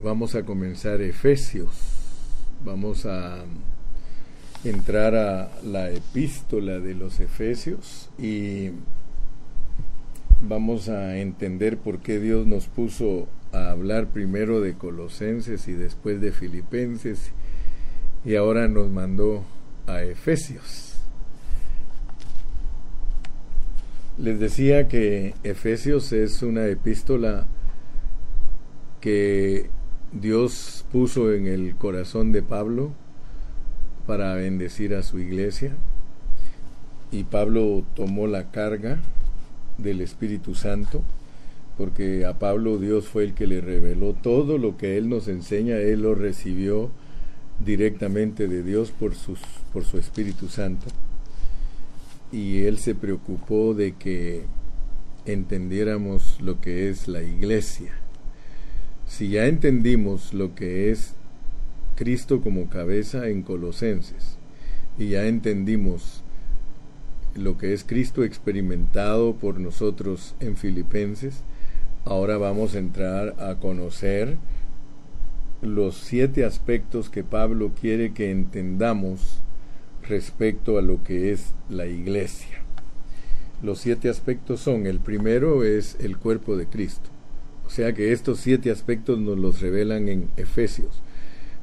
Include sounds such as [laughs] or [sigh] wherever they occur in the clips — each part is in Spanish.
Vamos a comenzar Efesios. Vamos a entrar a la epístola de los Efesios y vamos a entender por qué Dios nos puso a hablar primero de Colosenses y después de Filipenses y ahora nos mandó a Efesios. Les decía que Efesios es una epístola que Dios puso en el corazón de Pablo para bendecir a su iglesia y Pablo tomó la carga del Espíritu Santo porque a Pablo Dios fue el que le reveló todo lo que él nos enseña, él lo recibió directamente de Dios por, por su Espíritu Santo. Y él se preocupó de que entendiéramos lo que es la iglesia si ya entendimos lo que es Cristo como cabeza en Colosenses y ya entendimos lo que es Cristo experimentado por nosotros en Filipenses, ahora vamos a entrar a conocer los siete aspectos que Pablo quiere que entendamos respecto a lo que es la iglesia. Los siete aspectos son, el primero es el cuerpo de Cristo. O sea que estos siete aspectos nos los revelan en Efesios.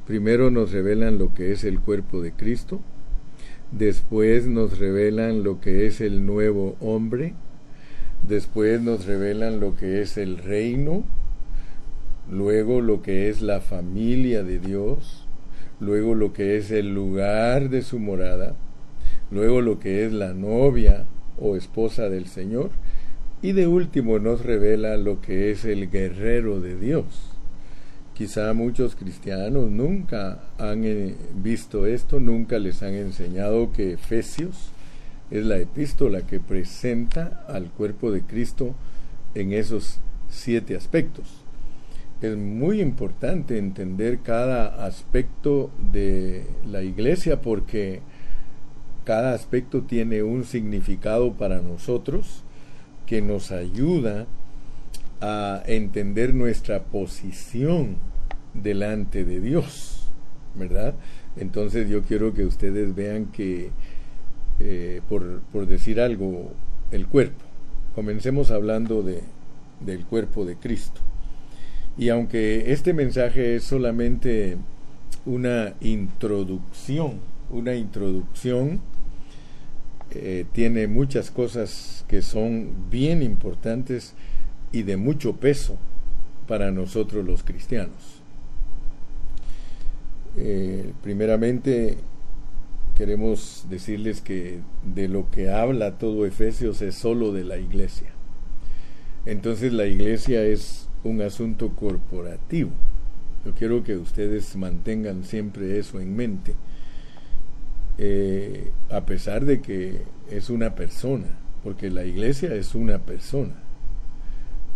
Primero nos revelan lo que es el cuerpo de Cristo, después nos revelan lo que es el nuevo hombre, después nos revelan lo que es el reino, luego lo que es la familia de Dios, luego lo que es el lugar de su morada, luego lo que es la novia o esposa del Señor, y de último nos revela lo que es el guerrero de Dios. Quizá muchos cristianos nunca han eh, visto esto, nunca les han enseñado que Efesios es la epístola que presenta al cuerpo de Cristo en esos siete aspectos. Es muy importante entender cada aspecto de la iglesia porque cada aspecto tiene un significado para nosotros que nos ayuda a entender nuestra posición delante de Dios, ¿verdad? Entonces yo quiero que ustedes vean que, eh, por, por, decir algo, el cuerpo. Comencemos hablando de, del cuerpo de Cristo. Y aunque este mensaje es solamente una introducción, una introducción eh, tiene muchas cosas que son bien importantes y de mucho peso para nosotros los cristianos. Eh, primeramente, queremos decirles que de lo que habla todo Efesios es solo de la iglesia. Entonces la iglesia es un asunto corporativo. Yo quiero que ustedes mantengan siempre eso en mente eh, a pesar de que es una persona, porque la iglesia es una persona,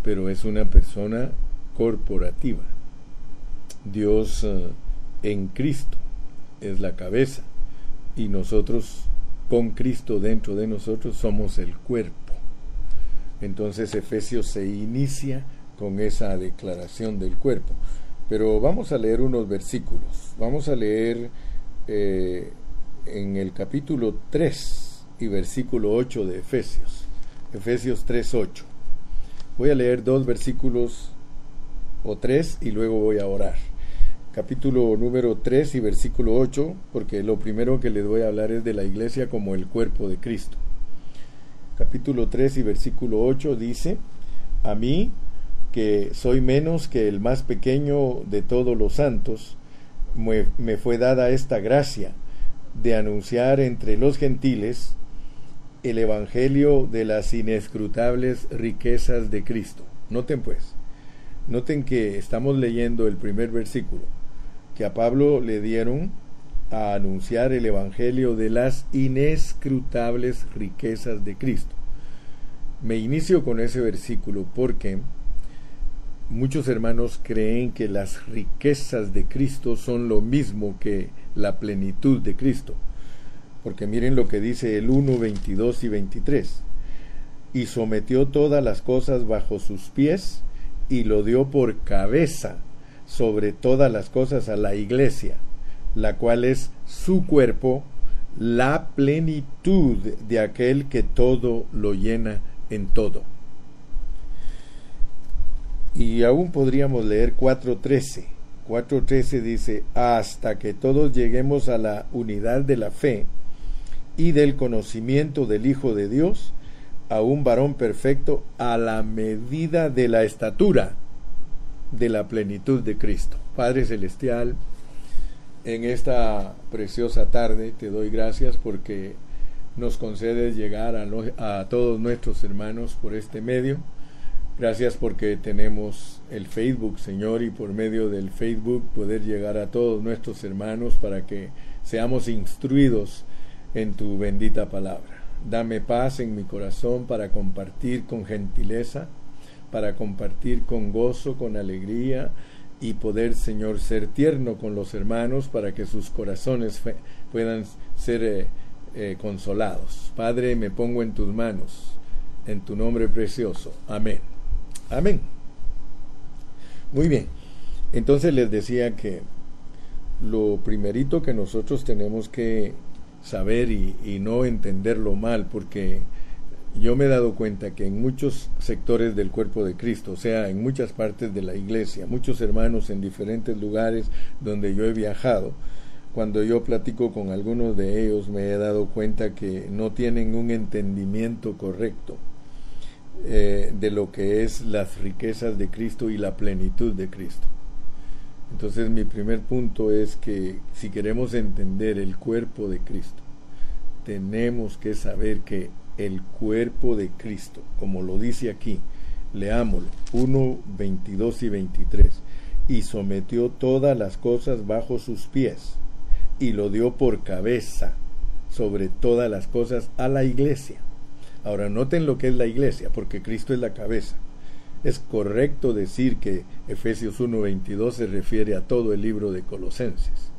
pero es una persona corporativa. Dios eh, en Cristo es la cabeza y nosotros con Cristo dentro de nosotros somos el cuerpo. Entonces Efesios se inicia con esa declaración del cuerpo. Pero vamos a leer unos versículos. Vamos a leer eh, en el capítulo 3 y versículo 8 de Efesios. Efesios 3, 8. Voy a leer dos versículos o tres y luego voy a orar. Capítulo número 3 y versículo 8, porque lo primero que les voy a hablar es de la iglesia como el cuerpo de Cristo. Capítulo 3 y versículo 8 dice, a mí, que soy menos que el más pequeño de todos los santos, me, me fue dada esta gracia de anunciar entre los gentiles el Evangelio de las inescrutables riquezas de Cristo. Noten pues, noten que estamos leyendo el primer versículo, que a Pablo le dieron a anunciar el Evangelio de las inescrutables riquezas de Cristo. Me inicio con ese versículo porque muchos hermanos creen que las riquezas de Cristo son lo mismo que la plenitud de Cristo. Porque miren lo que dice el 1, 22 y 23. Y sometió todas las cosas bajo sus pies y lo dio por cabeza sobre todas las cosas a la iglesia, la cual es su cuerpo, la plenitud de aquel que todo lo llena en todo. Y aún podríamos leer 4.13. 4.13 dice, hasta que todos lleguemos a la unidad de la fe y del conocimiento del Hijo de Dios, a un varón perfecto a la medida de la estatura de la plenitud de Cristo. Padre Celestial, en esta preciosa tarde te doy gracias porque nos concedes llegar a, a todos nuestros hermanos por este medio. Gracias porque tenemos el Facebook, Señor, y por medio del Facebook poder llegar a todos nuestros hermanos para que seamos instruidos en tu bendita palabra. Dame paz en mi corazón para compartir con gentileza, para compartir con gozo, con alegría y poder, Señor, ser tierno con los hermanos para que sus corazones puedan ser eh, eh, consolados. Padre, me pongo en tus manos, en tu nombre precioso. Amén. Amén. Muy bien. Entonces les decía que lo primerito que nosotros tenemos que saber y, no entenderlo mal, porque yo me he dado cuenta que en muchos sectores del cuerpo de Cristo, o sea, en muchas partes de la iglesia, muchos hermanos en diferentes lugares donde yo he viajado, cuando yo platico con algunos de ellos me he dado cuenta que no tienen un entendimiento correcto eh, de lo que es las riquezas de Cristo y la plenitud de Cristo. Entonces mi primer punto es que si queremos entender el cuerpo de Cristo, tenemos que saber que el cuerpo de Cristo, como lo dice aquí, leámoslo, 1, 22 y 23, y sometió todas las cosas bajo sus pies, y lo dio por cabeza sobre todas las cosas a la iglesia. Ahora noten lo que es la iglesia, porque Cristo es la cabeza es correcto decir que Efesios 1.22 se refiere a todo el libro de Colosenses.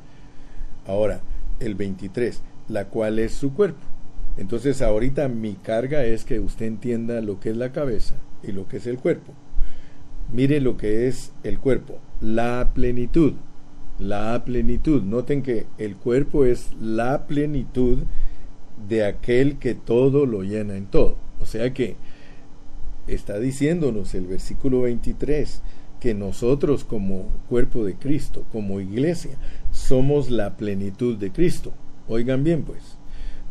Ahora, el 23, la cual es su cuerpo. Entonces ahorita mi carga es que usted entienda lo que es la cabeza y lo que es el cuerpo. Mire lo que es el cuerpo, la plenitud, la plenitud. Noten que el cuerpo es la plenitud de aquel que todo lo llena en todo. O sea que está diciéndonos el versículo 23 que nosotros como cuerpo de Cristo, como iglesia, somos la plenitud de Cristo. Oigan bien pues,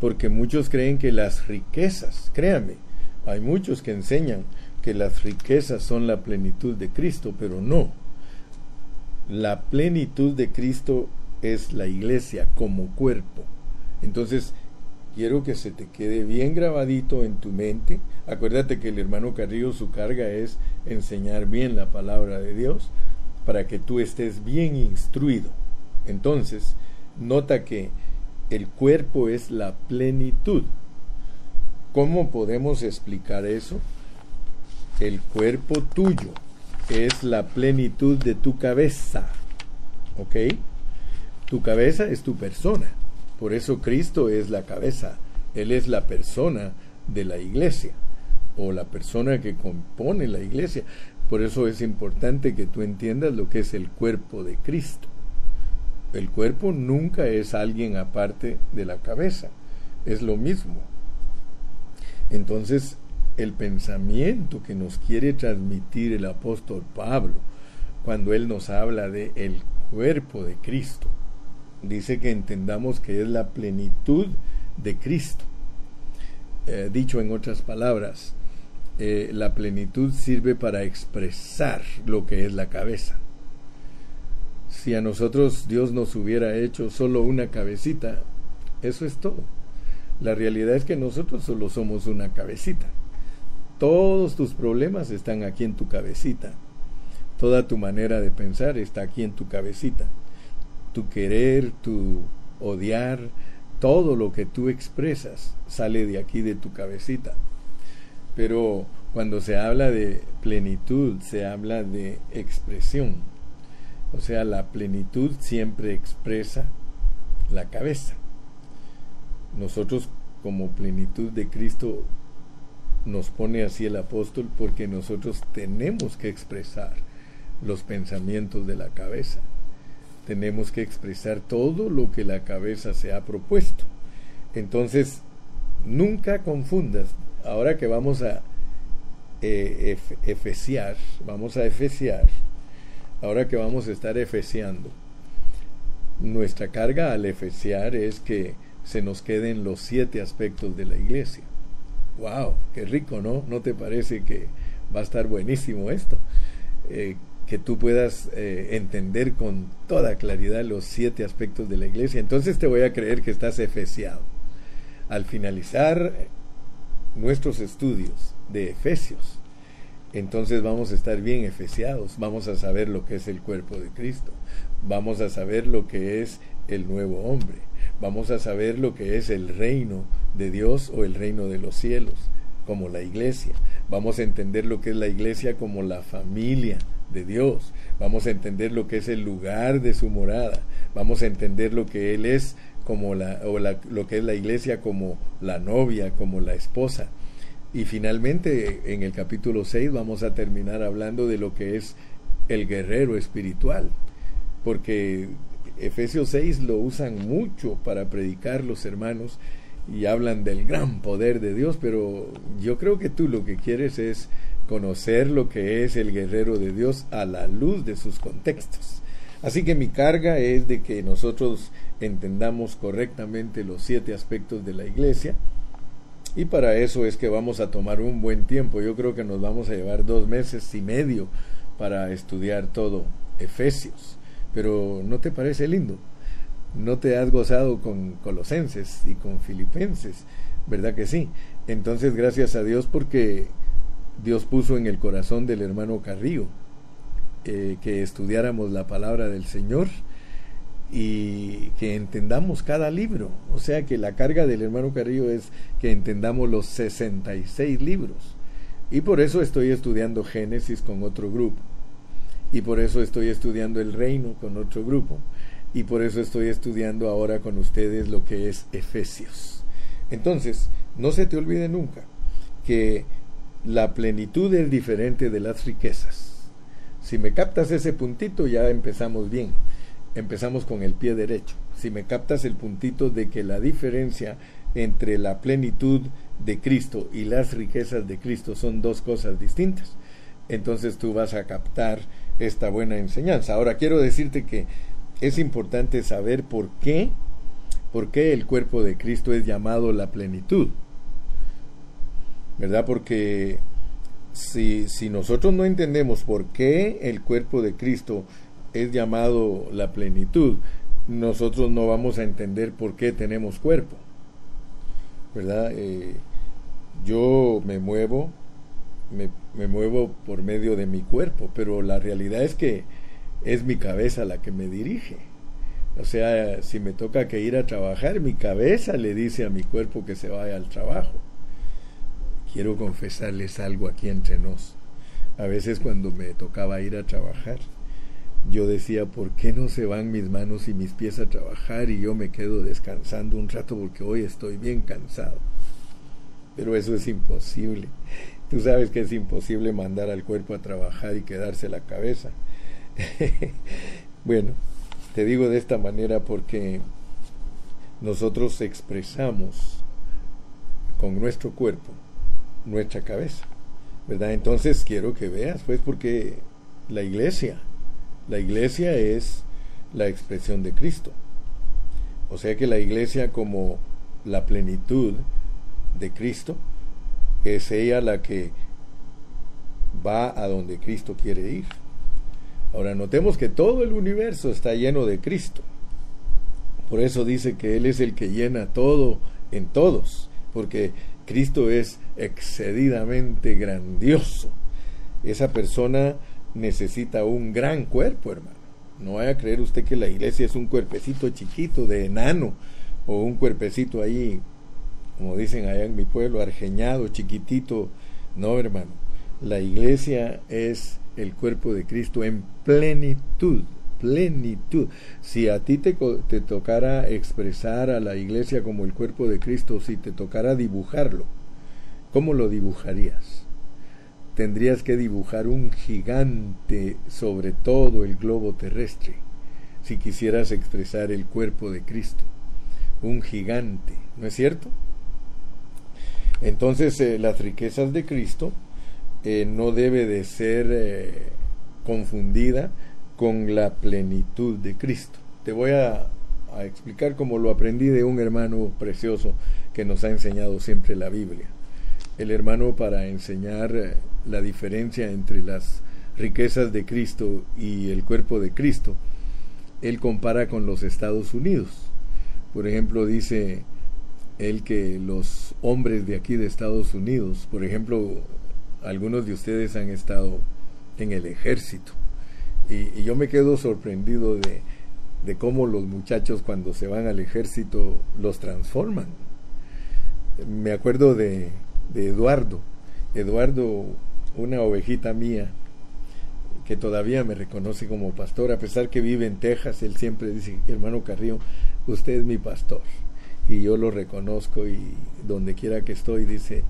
porque muchos creen que las riquezas, créanme, hay muchos que enseñan que las riquezas son la plenitud de Cristo, pero no. La plenitud de Cristo es la iglesia como cuerpo. Entonces, quiero que se te quede bien grabadito en tu mente. Acuérdate que el hermano Carrillo su carga es enseñar bien la palabra de Dios para que tú estés bien instruido. Entonces, nota que el cuerpo es la plenitud. ¿Cómo podemos explicar eso? El cuerpo tuyo es la plenitud de tu cabeza. ¿Ok? Tu cabeza es tu persona. Por eso Cristo es la cabeza, Él es la persona de la iglesia o la persona que compone la iglesia. Por eso es importante que tú entiendas lo que es el cuerpo de Cristo. El cuerpo nunca es alguien aparte de la cabeza, es lo mismo. Entonces, el pensamiento que nos quiere transmitir el apóstol Pablo cuando él nos habla de el cuerpo de Cristo dice que entendamos que es la plenitud de Cristo. Eh, dicho en otras palabras, eh, la plenitud sirve para expresar lo que es la cabeza. Si a nosotros Dios nos hubiera hecho solo una cabecita, eso es todo. La realidad es que nosotros solo somos una cabecita. Todos tus problemas están aquí en tu cabecita. Toda tu manera de pensar está aquí en tu cabecita tu querer, tu odiar, todo lo que tú expresas sale de aquí de tu cabecita. Pero cuando se habla de plenitud, se habla de expresión. O sea, la plenitud siempre expresa la cabeza. Nosotros como plenitud de Cristo nos pone así el apóstol porque nosotros tenemos que expresar los pensamientos de la cabeza. Tenemos que expresar todo lo que la cabeza se ha propuesto. Entonces, nunca confundas, ahora que vamos a eh, efeciar, vamos a efeciar, ahora que vamos a estar efeciando, nuestra carga al efeciar es que se nos queden los siete aspectos de la iglesia. ¡Wow! ¡Qué rico, ¿no? ¿No te parece que va a estar buenísimo esto? Eh, que tú puedas eh, entender con toda claridad los siete aspectos de la iglesia. Entonces te voy a creer que estás efeciado. Al finalizar nuestros estudios de Efesios, entonces vamos a estar bien efeciados, vamos a saber lo que es el cuerpo de Cristo, vamos a saber lo que es el nuevo hombre, vamos a saber lo que es el reino de Dios o el reino de los cielos, como la iglesia, vamos a entender lo que es la iglesia como la familia de Dios, vamos a entender lo que es el lugar de su morada, vamos a entender lo que Él es como la, o lo que es la iglesia como la novia, como la esposa. Y finalmente en el capítulo 6 vamos a terminar hablando de lo que es el guerrero espiritual, porque Efesios 6 lo usan mucho para predicar los hermanos y hablan del gran poder de Dios, pero yo creo que tú lo que quieres es conocer lo que es el guerrero de Dios a la luz de sus contextos. Así que mi carga es de que nosotros entendamos correctamente los siete aspectos de la iglesia y para eso es que vamos a tomar un buen tiempo. Yo creo que nos vamos a llevar dos meses y medio para estudiar todo Efesios. Pero ¿no te parece lindo? ¿No te has gozado con Colosenses y con Filipenses? ¿Verdad que sí? Entonces gracias a Dios porque Dios puso en el corazón del hermano Carrillo eh, que estudiáramos la palabra del Señor y que entendamos cada libro. O sea que la carga del hermano Carrillo es que entendamos los 66 libros. Y por eso estoy estudiando Génesis con otro grupo. Y por eso estoy estudiando el reino con otro grupo. Y por eso estoy estudiando ahora con ustedes lo que es Efesios. Entonces, no se te olvide nunca que la plenitud es diferente de las riquezas. Si me captas ese puntito, ya empezamos bien empezamos con el pie derecho. Si me captas el puntito de que la diferencia entre la plenitud de Cristo y las riquezas de Cristo son dos cosas distintas, entonces tú vas a captar esta buena enseñanza. Ahora quiero decirte que es importante saber por qué, por qué el cuerpo de Cristo es llamado la plenitud. ¿Verdad? Porque si, si nosotros no entendemos por qué el cuerpo de Cristo es llamado la plenitud, nosotros no vamos a entender por qué tenemos cuerpo. ¿Verdad? Eh, yo me muevo, me, me, muevo por medio de mi cuerpo, pero la realidad es que es mi cabeza la que me dirige. O sea, si me toca que ir a trabajar, mi cabeza le dice a mi cuerpo que se vaya al trabajo. Quiero confesarles algo aquí entre nos. A veces cuando me tocaba ir a trabajar, yo decía, ¿por qué no se van mis manos y mis pies a trabajar y yo me quedo descansando un rato porque hoy estoy bien cansado? Pero eso es imposible. Tú sabes que es imposible mandar al cuerpo a trabajar y quedarse la cabeza. [laughs] bueno, te digo de esta manera porque nosotros expresamos con nuestro cuerpo nuestra cabeza. ¿Verdad? Entonces quiero que veas, pues, porque la iglesia la iglesia es la expresión de Cristo. O sea que la iglesia como la plenitud de Cristo es ella la que va a donde Cristo quiere ir. Ahora notemos que todo el universo está lleno de Cristo. Por eso dice que Él es el que llena todo en todos, porque Cristo es excedidamente grandioso. Esa persona necesita un gran cuerpo, hermano. No vaya a creer usted que la iglesia es un cuerpecito chiquito de enano o un cuerpecito ahí, como dicen allá en mi pueblo, argeñado, chiquitito. No, hermano. La iglesia es el cuerpo de Cristo en plenitud, plenitud. Si a ti te, te tocara expresar a la iglesia como el cuerpo de Cristo, si te tocara dibujarlo, ¿cómo lo dibujarías? tendrías que dibujar un gigante sobre todo el globo terrestre si quisieras expresar el cuerpo de Cristo. Un gigante, ¿no es cierto? Entonces eh, las riquezas de Cristo eh, no debe de ser eh, confundida con la plenitud de Cristo. Te voy a, explicar cómo lo aprendí de un hermano precioso que nos ha enseñado siempre la Biblia. El hermano para enseñar la diferencia entre las riquezas de Cristo y el cuerpo de Cristo, él compara con los Estados Unidos. Por ejemplo, dice él que los hombres de aquí de Estados Unidos, por ejemplo, algunos de ustedes han estado en el ejército. Y, yo me quedo sorprendido de, de, cómo los muchachos cuando se van al ejército los transforman. Me acuerdo de, de Eduardo. Eduardo, una ovejita mía, que todavía me reconoce como pastor, a pesar que vive en Texas, él siempre dice, hermano Carrillo, usted es mi pastor. Y yo lo reconozco y donde quiera que estoy dice,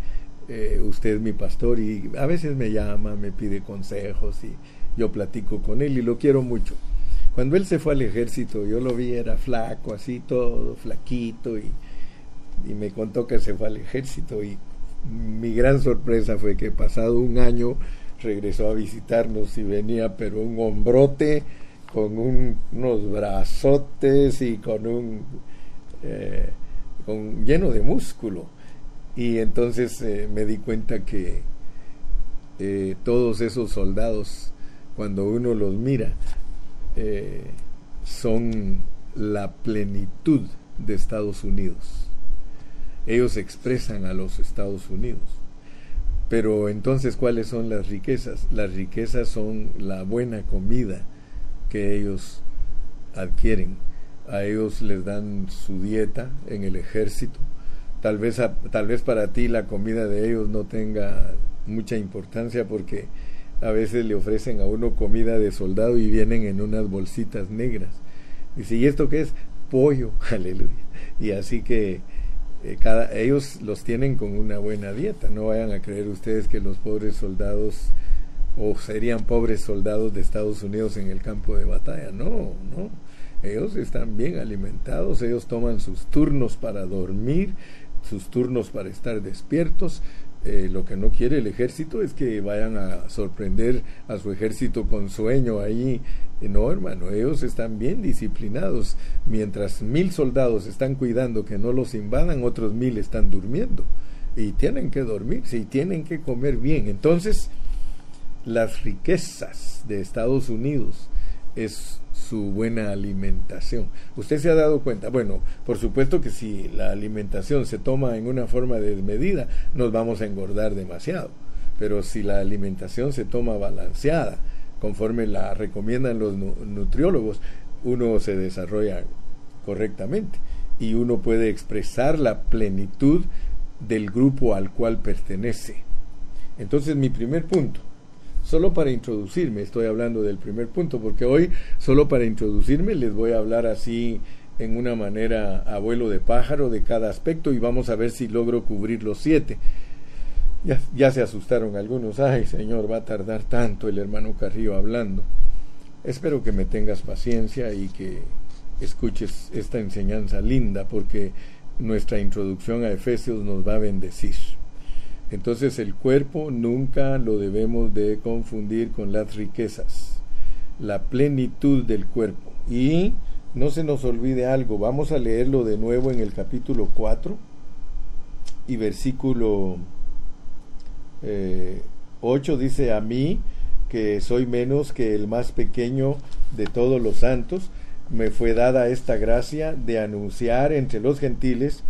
eh, usted es mi pastor y a veces me llama, me pide consejos y yo platico con él y lo quiero mucho. Cuando él se fue al ejército, yo lo vi, era flaco, así todo, flaquito, y, me contó que se fue al ejército. Y mi gran sorpresa fue que pasado un año regresó a visitarnos y venía, pero un hombrote con unos brazotes y con un. Eh, con, lleno de músculo y entonces eh, me di cuenta que eh, todos esos soldados, cuando uno los mira, eh, son la plenitud de Estados Unidos. Ellos expresan a los Estados Unidos. Pero entonces, ¿cuáles son las riquezas? Las riquezas son la buena comida que ellos adquieren. A ellos les dan su dieta en el ejército, tal vez, tal vez para ti la comida de ellos no tenga mucha importancia porque a veces le ofrecen a uno comida de soldado y vienen en unas bolsitas negras. Y si esto qué es? Pollo, [laughs] aleluya. Y así que eh, cada, ellos los tienen con una buena dieta. No vayan a creer ustedes que los pobres soldados o serían pobres soldados de Estados Unidos en el campo de batalla. No, no. Ellos están bien alimentados, ellos toman sus turnos para dormir, sus turnos para estar despiertos. Eh, lo que no quiere el ejército es que vayan a sorprender a su ejército con sueño ahí. No, hermano, ellos están bien disciplinados. Mientras mil soldados están cuidando que no los invadan, otros mil están durmiendo. Y tienen que dormir, y tienen que comer bien. Entonces, las riquezas de Estados Unidos es su buena alimentación. Usted se ha dado cuenta, bueno, por supuesto que si la alimentación se toma en una forma desmedida, nos vamos a engordar demasiado, pero si la alimentación se toma balanceada, conforme la recomiendan los nutriólogos, uno se desarrolla correctamente y uno puede expresar la plenitud del grupo al cual pertenece. Entonces mi primer punto, Solo para introducirme, estoy hablando del primer punto, porque hoy, solo para introducirme, les voy a hablar así en una manera abuelo de pájaro de cada aspecto y vamos a ver si logro cubrir los siete. Ya, ya se asustaron algunos, ay Señor, va a tardar tanto el hermano Carrillo hablando. Espero que me tengas paciencia y que escuches esta enseñanza linda porque nuestra introducción a Efesios nos va a bendecir. Entonces el cuerpo nunca lo debemos de confundir con las riquezas, la plenitud del cuerpo. Y no se nos olvide algo, vamos a leerlo de nuevo en el capítulo 4 y versículo 8 eh, dice a mí que soy menos que el más pequeño de todos los santos, me fue dada esta gracia de anunciar entre los gentiles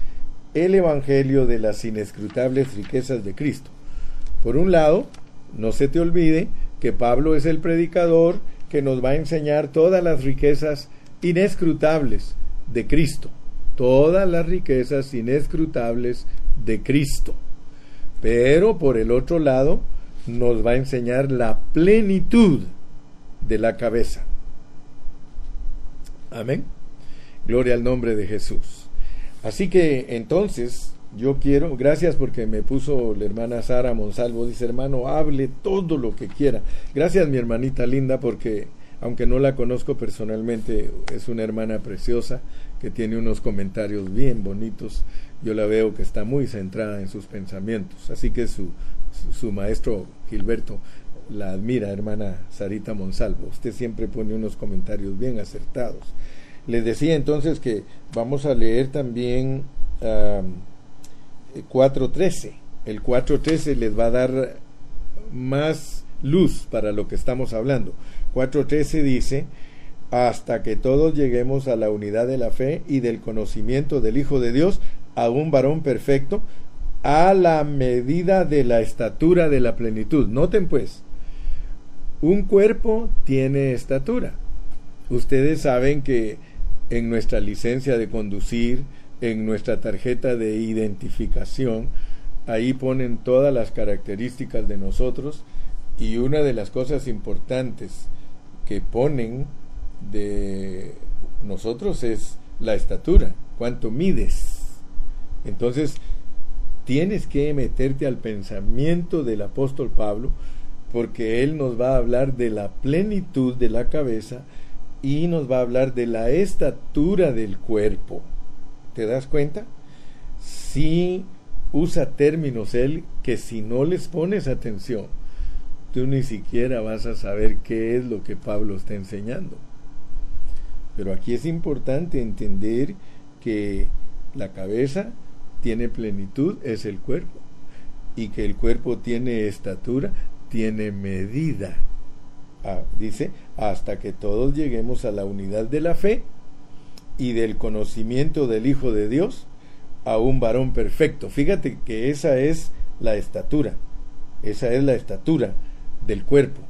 el Evangelio de las inescrutables riquezas de Cristo. Por un lado, no se te olvide que Pablo es el predicador que nos va a enseñar todas las riquezas inescrutables de Cristo, todas las riquezas inescrutables de Cristo. Pero por el otro lado, nos va a enseñar la plenitud de la cabeza. Amén. Gloria al nombre de Jesús. Así que entonces yo quiero, gracias porque me puso la hermana Sara Monsalvo, dice hermano, hable todo lo que quiera. Gracias mi hermanita linda porque aunque no la conozco personalmente, es una hermana preciosa que tiene unos comentarios bien bonitos. Yo la veo que está muy centrada en sus pensamientos. Así que su, su, maestro Gilberto la admira, hermana Sarita Monsalvo. Usted siempre pone unos comentarios bien acertados. Les decía entonces que vamos a leer también 4.13. El 4.13 les va a dar más luz para lo que estamos hablando. 4.13 dice, hasta que todos lleguemos a la unidad de la fe y del conocimiento del Hijo de Dios, a un varón perfecto, a la medida de la estatura de la plenitud. Noten pues, un cuerpo tiene estatura. Ustedes saben que en nuestra licencia de conducir, en nuestra tarjeta de identificación, ahí ponen todas las características de nosotros y una de las cosas importantes que ponen de nosotros es la estatura, cuánto mides. Entonces, tienes que meterte al pensamiento del apóstol Pablo, porque él nos va a hablar de la plenitud de la cabeza y nos va a hablar de la estatura del cuerpo. ¿Te das cuenta? Si usa términos él que si no les pones atención, tú ni siquiera vas a saber qué es lo que Pablo está enseñando. Pero aquí es importante entender que la cabeza tiene plenitud, es el cuerpo, y que el cuerpo tiene estatura, tiene medida. Ah, dice, hasta que todos lleguemos a la unidad de la fe y del conocimiento del Hijo de Dios, a un varón perfecto. Fíjate que esa es la estatura, esa es la estatura del cuerpo.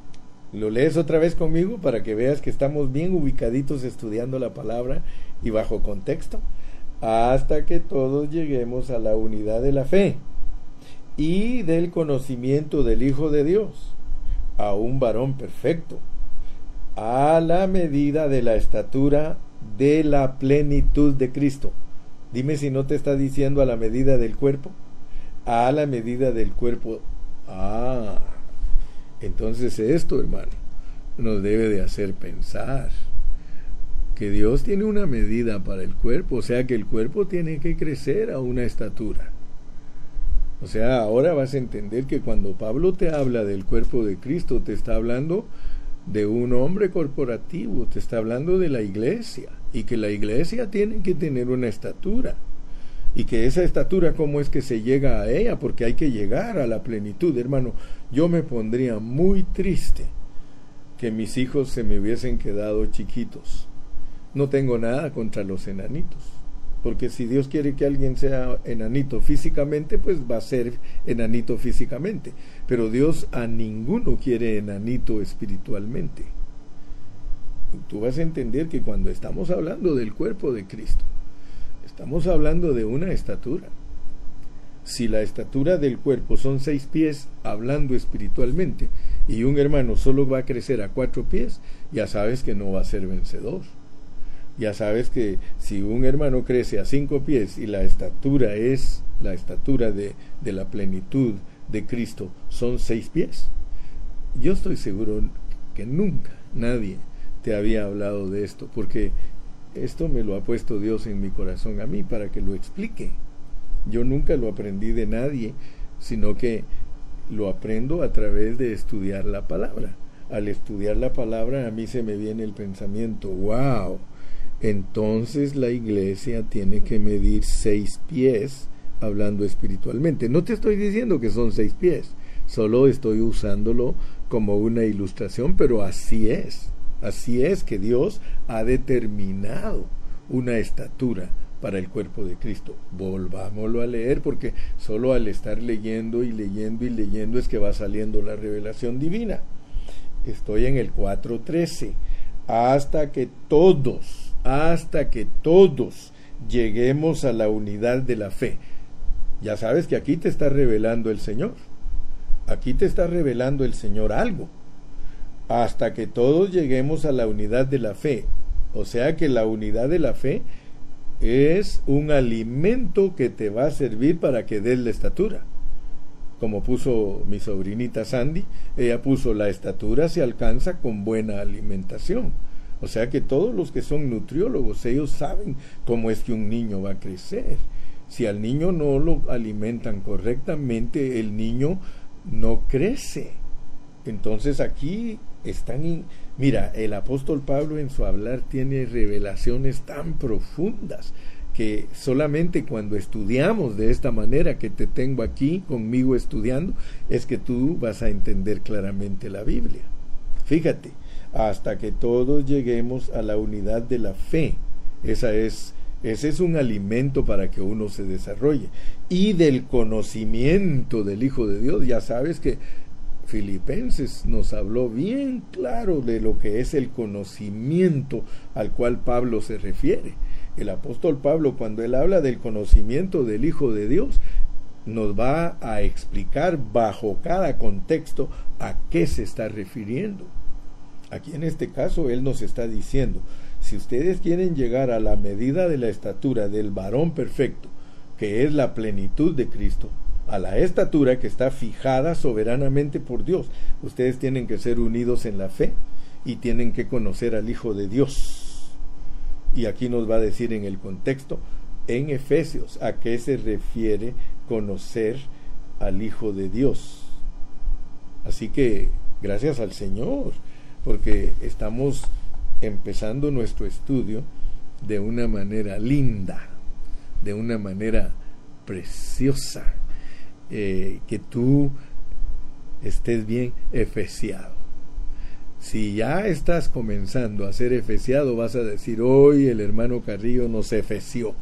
Lo lees otra vez conmigo para que veas que estamos bien ubicaditos estudiando la palabra y bajo contexto, hasta que todos lleguemos a la unidad de la fe y del conocimiento del Hijo de Dios, a un varón perfecto, a la medida de la estatura de la plenitud de Cristo. Dime si no te está diciendo a la medida del cuerpo, a la medida del cuerpo. Ah, entonces esto, hermano, nos debe de hacer pensar que Dios tiene una medida para el cuerpo, o sea que el cuerpo tiene que crecer a una estatura. O sea, ahora vas a entender que cuando Pablo te habla del cuerpo de Cristo, te está hablando de un hombre corporativo, te está hablando de la iglesia, y que la iglesia tiene que tener una estatura y que esa estatura, ¿cómo es que se llega a ella? Porque hay que llegar a la plenitud, hermano. Yo me pondría muy triste que mis hijos se me hubiesen quedado chiquitos. No tengo nada contra los enanitos, porque si Dios quiere que alguien sea enanito físicamente, pues va a ser enanito físicamente. Pero Dios a ninguno quiere enanito espiritualmente. Tú vas a entender que cuando estamos hablando del cuerpo de Cristo, Estamos hablando de una estatura. Si la estatura del cuerpo son seis pies, hablando espiritualmente, y un hermano solo va a crecer a cuatro pies, ya sabes que no va a ser vencedor. Ya sabes que si un hermano crece a cinco pies y la estatura es la estatura de, de la plenitud de Cristo, son seis pies. Yo estoy seguro que nunca nadie te había hablado de esto, porque esto me lo ha puesto Dios en mi corazón a mí para que lo explique. Yo nunca lo aprendí de nadie, sino que lo aprendo a través de estudiar la palabra. Al estudiar la palabra a mí se me viene el pensamiento, wow, entonces la iglesia tiene que medir seis pies hablando espiritualmente. No te estoy diciendo que son seis pies, solo estoy usándolo como una ilustración, pero así es. Así es que Dios ha determinado una estatura para el cuerpo de Cristo. Volvámoslo a leer porque solo al estar leyendo y leyendo y leyendo es que va saliendo la revelación divina. Estoy en el 4.13. Hasta que todos, hasta que todos lleguemos a la unidad de la fe. Ya sabes que aquí te está revelando el Señor. Aquí te está revelando el Señor algo hasta que todos lleguemos a la unidad de la fe. O sea que la unidad de la fe es un alimento que te va a servir para que des la estatura. Como puso mi sobrinita Sandy, ella puso la estatura se alcanza con buena alimentación. O sea que todos los que son nutriólogos, ellos saben cómo es que un niño va a crecer. Si al niño no lo alimentan correctamente, el niño no crece. Entonces aquí están... Mira, el apóstol Pablo en su hablar tiene revelaciones tan profundas que solamente cuando estudiamos de esta manera que te tengo aquí conmigo estudiando, es que tú vas a entender claramente la Biblia. Fíjate, hasta que todos lleguemos a la unidad de la fe. Esa es, ese es un alimento para que uno se desarrolle. Y del conocimiento del Hijo de Dios. Ya sabes que Filipenses nos habló bien claro de lo que es el conocimiento al cual Pablo se refiere. El apóstol Pablo, cuando él habla del conocimiento del Hijo de Dios, nos va a explicar bajo cada contexto a qué se está refiriendo. Aquí en este caso Él nos está diciendo, si ustedes quieren llegar a la medida de la estatura del varón perfecto, que es la plenitud de Cristo, a la estatura que está fijada soberanamente por Dios, ustedes tienen que ser unidos en la fe y tienen que conocer al Hijo de Dios. Y aquí nos va a decir en el contexto, en Efesios, a qué se refiere conocer al Hijo de Dios. Así que, gracias al Señor, porque estamos empezando nuestro estudio de una manera linda, de una manera preciosa, eh, que tú estés bien efesiado. Si ya estás comenzando a ser efesiado, vas a decir, hoy el hermano Carrillo nos efeció.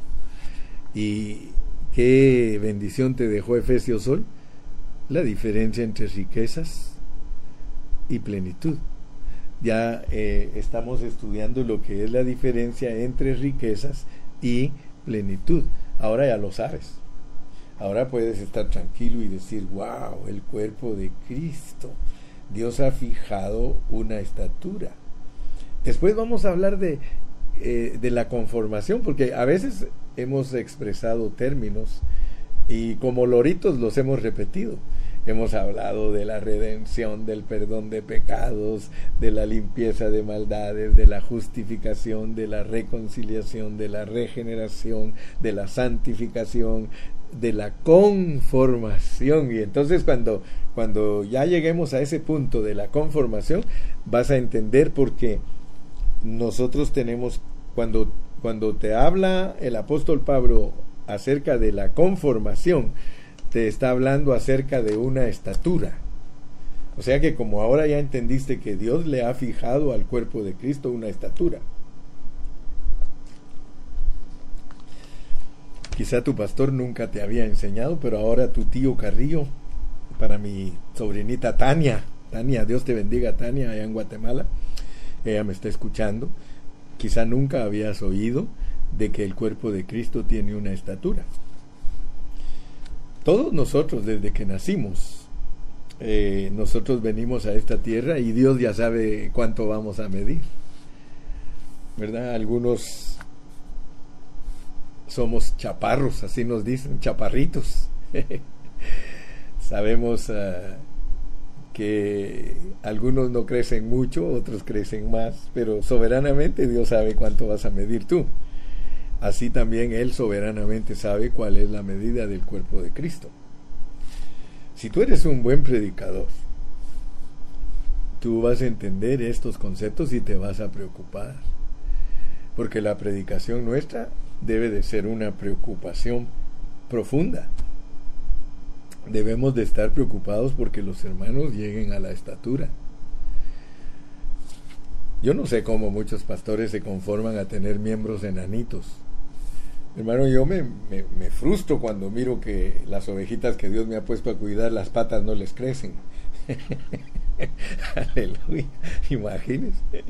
¿Y qué bendición te dejó Efesios hoy? La diferencia entre riquezas y plenitud ya eh, estamos estudiando lo que es la diferencia entre riquezas y plenitud. Ahora ya lo sabes. Ahora puedes estar tranquilo y decir, wow, el cuerpo de Cristo. Dios ha fijado una estatura. Después vamos a hablar de, eh, de la conformación, porque a veces hemos expresado términos y como loritos los hemos repetido. Hemos hablado de la redención, del perdón de pecados, de la limpieza de maldades, de la justificación, de la reconciliación, de la regeneración, de la santificación, de la conformación. Y entonces cuando, cuando ya lleguemos a ese punto de la conformación, vas a entender por qué nosotros tenemos, cuando, cuando te habla el apóstol Pablo acerca de la conformación, te está hablando acerca de una estatura. O sea que como ahora ya entendiste que Dios le ha fijado al cuerpo de Cristo una estatura. Quizá tu pastor nunca te había enseñado, pero ahora tu tío Carrillo, para mi sobrinita Tania, Tania, Dios te bendiga Tania, allá en Guatemala, ella me está escuchando, quizá nunca habías oído de que el cuerpo de Cristo tiene una estatura. Todos nosotros desde que nacimos, eh, nosotros venimos a esta tierra y Dios ya sabe cuánto vamos a medir. ¿Verdad? Algunos somos chaparros, así nos dicen, chaparritos. [laughs] Sabemos ah, que algunos no crecen mucho, otros crecen más, pero soberanamente Dios sabe cuánto vas a medir tú así también Él soberanamente sabe cuál es la medida del cuerpo de Cristo. Si tú eres un buen predicador, tú vas a entender estos conceptos y te vas a preocupar. Porque la predicación nuestra debe de ser una preocupación profunda. Debemos de estar preocupados porque los hermanos lleguen a la estatura. Yo no sé cómo muchos pastores se conforman a tener miembros enanitos Hermano, yo me, me, frustro cuando miro que las ovejitas que Dios me ha puesto a cuidar, las patas no les crecen. [laughs] Aleluya. Imagínense.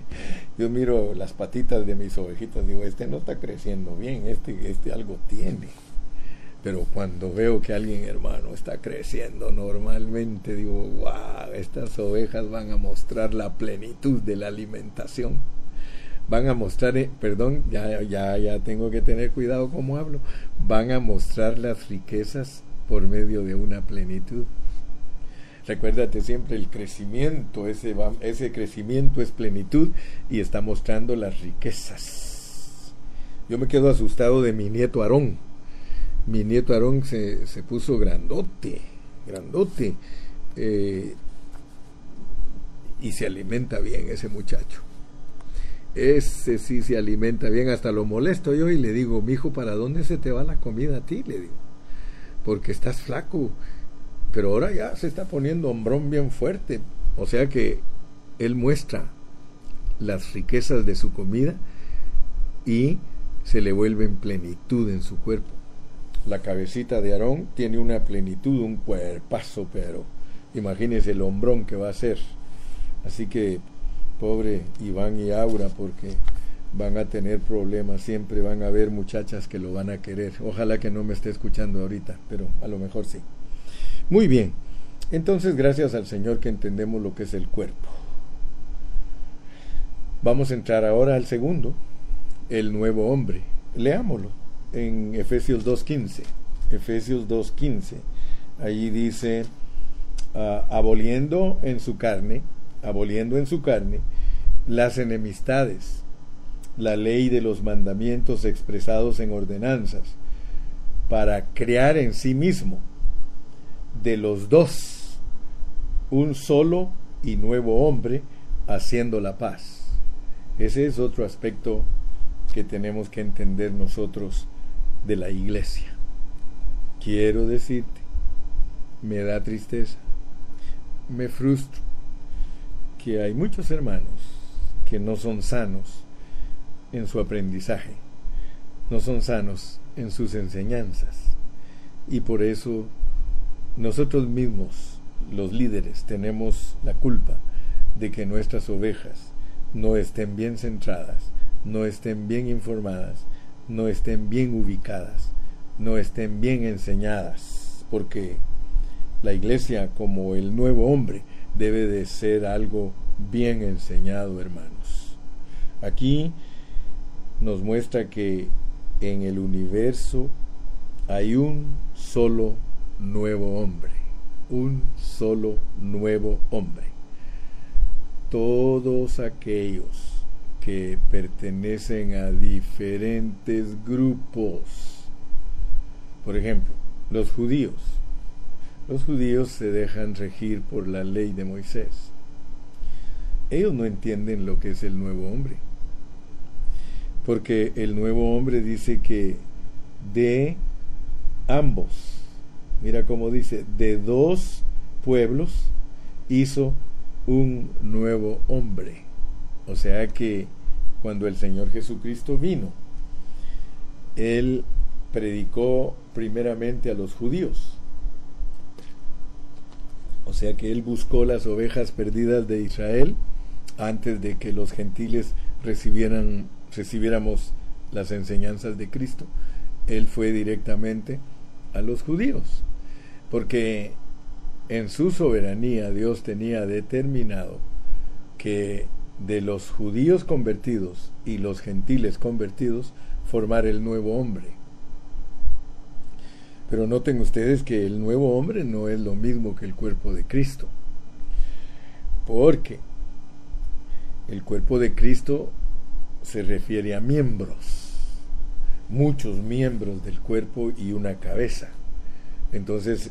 Yo miro las patitas de mis ovejitas, digo, este no está creciendo bien, este, este algo tiene. Pero cuando veo que alguien, hermano, está creciendo normalmente, digo, wow, estas ovejas van a mostrar la plenitud de la alimentación van a mostrar, eh, perdón, ya, ya, ya tengo que tener cuidado como hablo, van a mostrar las riquezas por medio de una plenitud. Recuérdate siempre el crecimiento, ese, ese crecimiento es plenitud y está mostrando las riquezas. Yo me quedo asustado de mi nieto Aarón. Mi nieto Aarón se, se puso grandote, grandote. Eh, y se alimenta bien ese muchacho. Ese sí se alimenta bien, hasta lo molesto yo y le digo, mi hijo, ¿para dónde se te va la comida a ti? Le digo, porque estás flaco, pero ahora ya se está poniendo hombrón bien fuerte. O sea que él muestra las riquezas de su comida y se le vuelve en plenitud en su cuerpo. La cabecita de Aarón tiene una plenitud, un cuerpazo, pero imagínese el hombrón que va a ser. Así que pobre Iván y Aura, porque van a tener problemas, siempre van a haber muchachas que lo van a querer. Ojalá que no me esté escuchando ahorita, pero a lo mejor sí. Muy bien, entonces gracias al Señor que entendemos lo que es el cuerpo. Vamos a entrar ahora al segundo, el nuevo hombre. Leámoslo en Efesios 2.15. Efesios 2.15. Allí dice, ah, aboliendo en su carne aboliendo en su carne las enemistades, la ley de los mandamientos expresados en ordenanzas, para crear en sí mismo de los dos un solo y nuevo hombre haciendo la paz. Ese es otro aspecto que tenemos que entender nosotros de la iglesia. Quiero decirte, me da tristeza, me frustro, que hay muchos hermanos que no son sanos en su aprendizaje, no son sanos en sus enseñanzas. Y por eso nosotros mismos, los líderes, tenemos la culpa de que nuestras ovejas no estén bien centradas, no estén bien informadas, no estén bien ubicadas, no estén bien enseñadas, porque la iglesia como el nuevo hombre debe de ser algo bien enseñado, hermanos. Aquí nos muestra que en el universo hay un solo nuevo hombre, un solo nuevo hombre. Todos aquellos que pertenecen a diferentes grupos, por ejemplo, los judíos, los judíos se dejan regir por la ley de Moisés. Ellos no entienden lo que es el nuevo hombre. Porque el nuevo hombre dice que de ambos, mira cómo dice, de dos pueblos hizo un nuevo hombre. O sea que cuando el Señor Jesucristo vino, Él predicó primeramente a los judíos o sea que él buscó las ovejas perdidas de Israel antes de que los gentiles recibieran, recibiéramos las enseñanzas de Cristo. Él fue directamente a los judíos, porque en su soberanía Dios tenía determinado que de los judíos convertidos y los gentiles convertidos formar el nuevo hombre. Pero noten ustedes que el nuevo hombre no es lo mismo que el cuerpo de Cristo. Porque el cuerpo de Cristo se refiere a miembros, muchos miembros del cuerpo y una cabeza. Entonces,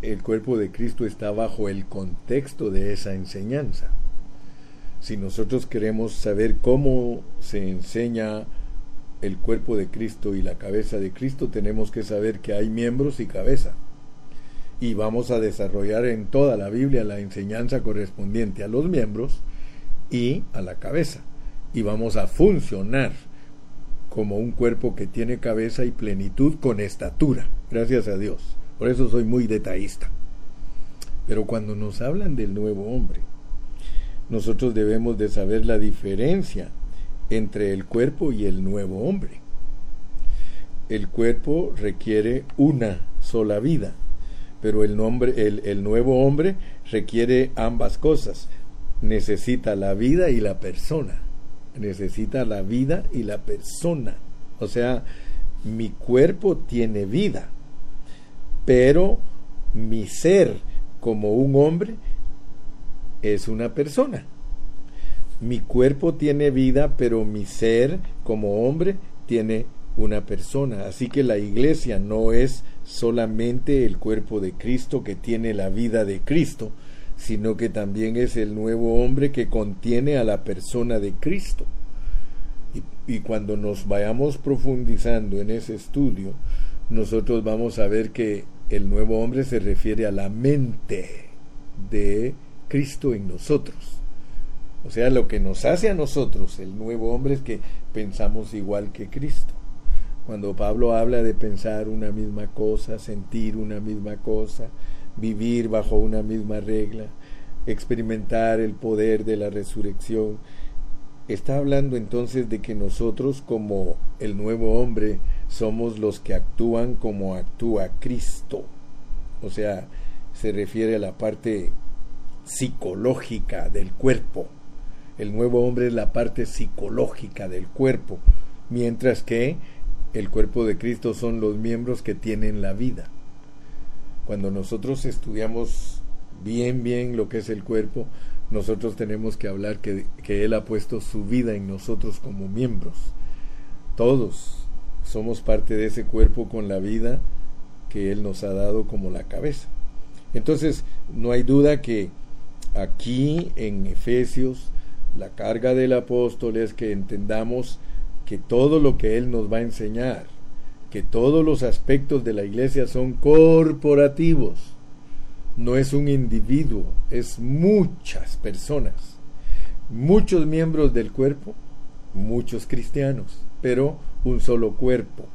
el cuerpo de Cristo está bajo el contexto de esa enseñanza. Si nosotros queremos saber cómo se enseña el cuerpo de Cristo y la cabeza de Cristo, tenemos que saber que hay miembros y cabeza. Y vamos a desarrollar en toda la Biblia la enseñanza correspondiente a los miembros y a la cabeza. Y vamos a funcionar como un cuerpo que tiene cabeza y plenitud con estatura. Gracias a Dios. Por eso soy muy detallista. Pero cuando nos hablan del nuevo hombre, nosotros debemos de saber la diferencia entre el cuerpo y el nuevo hombre. El cuerpo requiere una sola vida, pero el, nombre, el, el nuevo hombre requiere ambas cosas. Necesita la vida y la persona. necesita la vida y la persona. O sea, mi cuerpo tiene vida, pero mi ser como un hombre es una persona. Mi cuerpo tiene vida, pero mi ser como hombre tiene una persona. Así que la iglesia no es solamente el cuerpo de Cristo que tiene la vida de Cristo, sino que también es el nuevo hombre que contiene a la persona de Cristo. Y, cuando nos vayamos profundizando en ese estudio, nosotros vamos a ver que el nuevo hombre se refiere a la mente de Cristo en nosotros. O sea, lo que nos hace a nosotros el nuevo hombre es que pensamos igual que Cristo. Cuando Pablo habla de pensar una misma cosa, sentir una misma cosa, vivir bajo una misma regla, experimentar el poder de la resurrección, está hablando entonces de que nosotros como el nuevo hombre somos los que actúan como actúa Cristo. O sea, se refiere a la parte psicológica del cuerpo. El nuevo hombre es la parte psicológica del cuerpo, mientras que el cuerpo de Cristo son los miembros que tienen la vida. Cuando nosotros estudiamos bien, bien lo que es el cuerpo, nosotros tenemos que hablar que, que Él ha puesto su vida en nosotros como miembros. Todos somos parte de ese cuerpo con la vida que Él nos ha dado como la cabeza. Entonces, no hay duda que aquí en Efesios la carga del apóstol es que entendamos que todo lo que Él nos va a enseñar, que todos los aspectos de la iglesia son corporativos, no es un individuo, es muchas personas, muchos miembros del cuerpo, muchos cristianos, pero un solo cuerpo,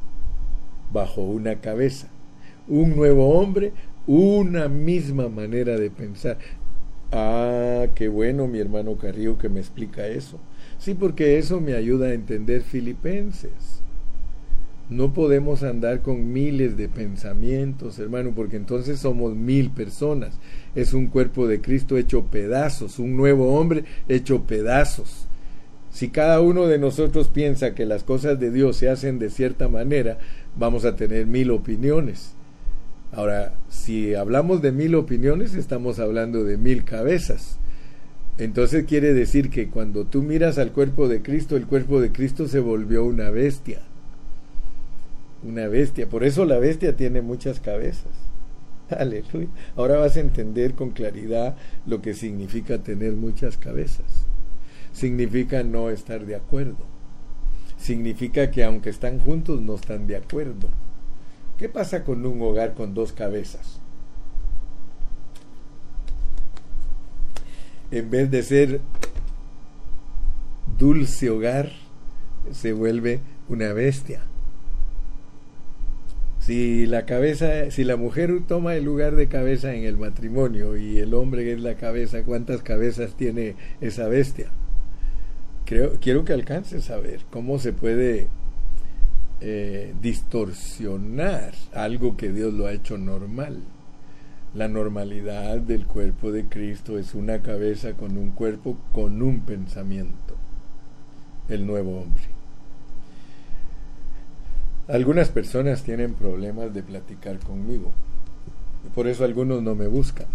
bajo una cabeza, un nuevo hombre, una misma manera de pensar. Ah, qué bueno mi hermano Carrillo que me explica eso. Sí, porque eso me ayuda a entender Filipenses. No podemos andar con miles de pensamientos, hermano, porque entonces somos mil personas. Es un cuerpo de Cristo hecho pedazos, un nuevo hombre hecho pedazos. Si cada uno de nosotros piensa que las cosas de Dios se hacen de cierta manera, vamos a tener mil opiniones. Ahora, si hablamos de mil opiniones, estamos hablando de mil cabezas. Entonces quiere decir que cuando tú miras al cuerpo de Cristo, el cuerpo de Cristo se volvió una bestia. Una bestia. Por eso la bestia tiene muchas cabezas. [laughs] Aleluya. Ahora vas a entender con claridad lo que significa tener muchas cabezas. Significa no estar de acuerdo. Significa que aunque están juntos no están de acuerdo. ¿Qué pasa con un hogar con dos cabezas? en vez de ser dulce hogar, se vuelve una bestia. Si la cabeza, si la mujer toma el lugar de cabeza en el matrimonio y el hombre es la cabeza, ¿cuántas cabezas tiene esa bestia? Creo, quiero que alcances a ver cómo se puede eh, distorsionar algo que Dios lo ha hecho normal. La normalidad del cuerpo de Cristo es una cabeza con un cuerpo con un pensamiento, el nuevo hombre. Algunas personas tienen problemas de platicar conmigo, por eso algunos no me buscan,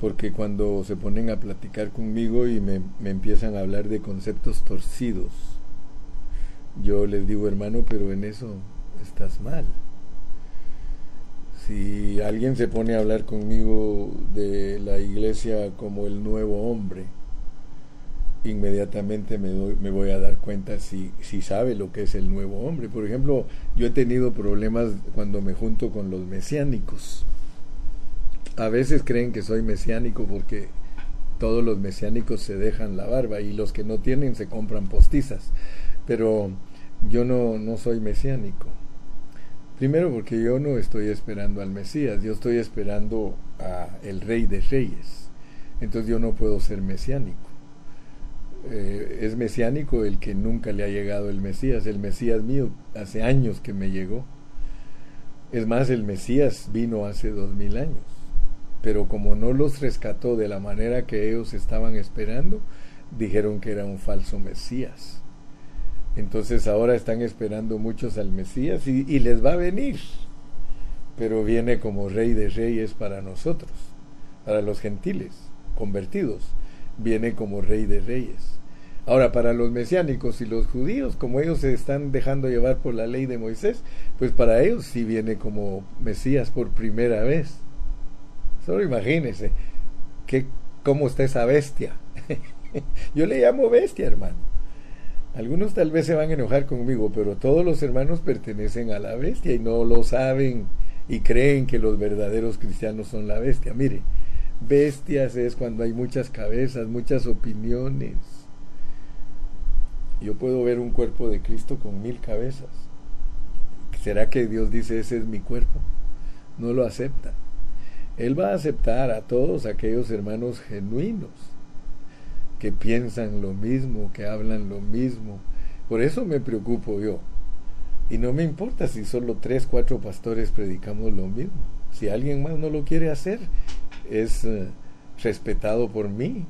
porque cuando se ponen a platicar conmigo y me, me empiezan a hablar de conceptos torcidos, yo les digo hermano, pero en eso estás mal si alguien se pone a hablar conmigo de la iglesia como el nuevo hombre, inmediatamente me, me voy a dar cuenta si, si sabe lo que es el nuevo hombre. Por ejemplo, yo he tenido problemas cuando me junto con los mesiánicos. A veces creen que soy mesiánico porque todos los mesiánicos se dejan la barba y los que no tienen se compran postizas. Pero yo no, no soy mesiánico. Primero porque yo no estoy esperando al Mesías, yo estoy esperando a el Rey de Reyes. Entonces yo no puedo ser mesiánico. Eh, es mesiánico el que nunca le ha llegado el Mesías. El Mesías mío hace años que me llegó. Es más, el Mesías vino hace dos mil años. Pero como no los rescató de la manera que ellos estaban esperando, dijeron que era un falso Mesías. Entonces ahora están esperando muchos al Mesías y, les va a venir, pero viene como rey de reyes para nosotros, para los gentiles convertidos, viene como rey de reyes. Ahora, para los mesiánicos y los judíos, como ellos se están dejando llevar por la ley de Moisés, pues para ellos sí viene como Mesías por primera vez. Solo imagínense que, cómo está esa bestia. [laughs] Yo le llamo bestia, hermano. Algunos tal vez se van a enojar conmigo, pero todos los hermanos pertenecen a la bestia y no lo saben y creen que los verdaderos cristianos son la bestia. Mire, bestias es cuando hay muchas cabezas, muchas opiniones yo puedo ver un cuerpo de Cristo con mil cabezas. ¿Será que Dios dice ese es mi cuerpo? No lo acepta. Él va a aceptar a todos aquellos hermanos genuinos que piensan lo mismo, que hablan lo mismo. Por eso me preocupo yo. Y no me importa si solo tres, cuatro pastores predicamos lo mismo. Si alguien más no lo quiere hacer, es eh, respetado por mí.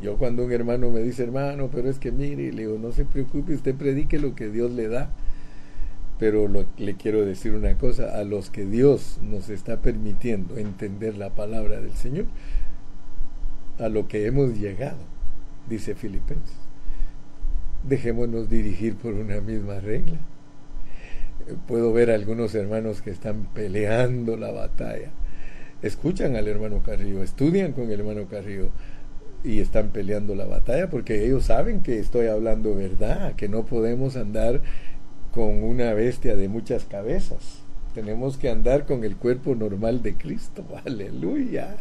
Yo cuando un hermano me dice, hermano, pero es que mire, le digo, no se preocupe, usted predique lo que Dios le da. Pero le quiero decir una cosa, a los que Dios nos está permitiendo entender la palabra del Señor, a lo que hemos llegado, dice Filipenses, dejémonos dirigir por una misma regla. Puedo ver a algunos hermanos que están peleando la batalla. Escuchan al hermano Carrillo, estudian con el hermano Carrillo, y están peleando la batalla porque ellos saben que estoy hablando verdad, que no podemos andar con una bestia de muchas cabezas. Tenemos que andar con el cuerpo normal de Cristo. [laughs] Aleluya.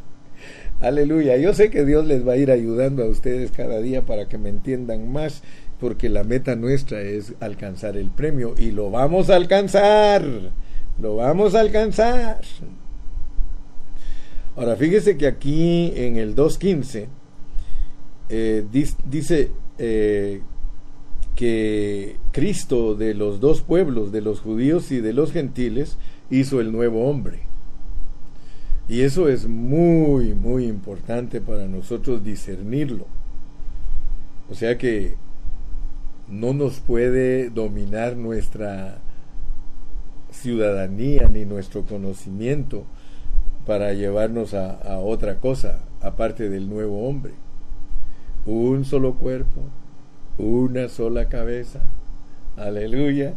Aleluya. Yo sé que Dios les va a ir ayudando a ustedes cada día para que me entiendan más, porque la meta nuestra es alcanzar el premio y lo vamos a alcanzar. Lo vamos a alcanzar. Ahora, fíjese que aquí en el 2.15 eh, dice eh, que Cristo de los dos pueblos, de los judíos y de los gentiles, hizo el nuevo hombre. Y eso es muy, muy importante para nosotros discernirlo. O sea que no nos puede dominar nuestra ciudadanía ni nuestro conocimiento para llevarnos a otra cosa, aparte del nuevo hombre un solo cuerpo, una sola cabeza. Aleluya.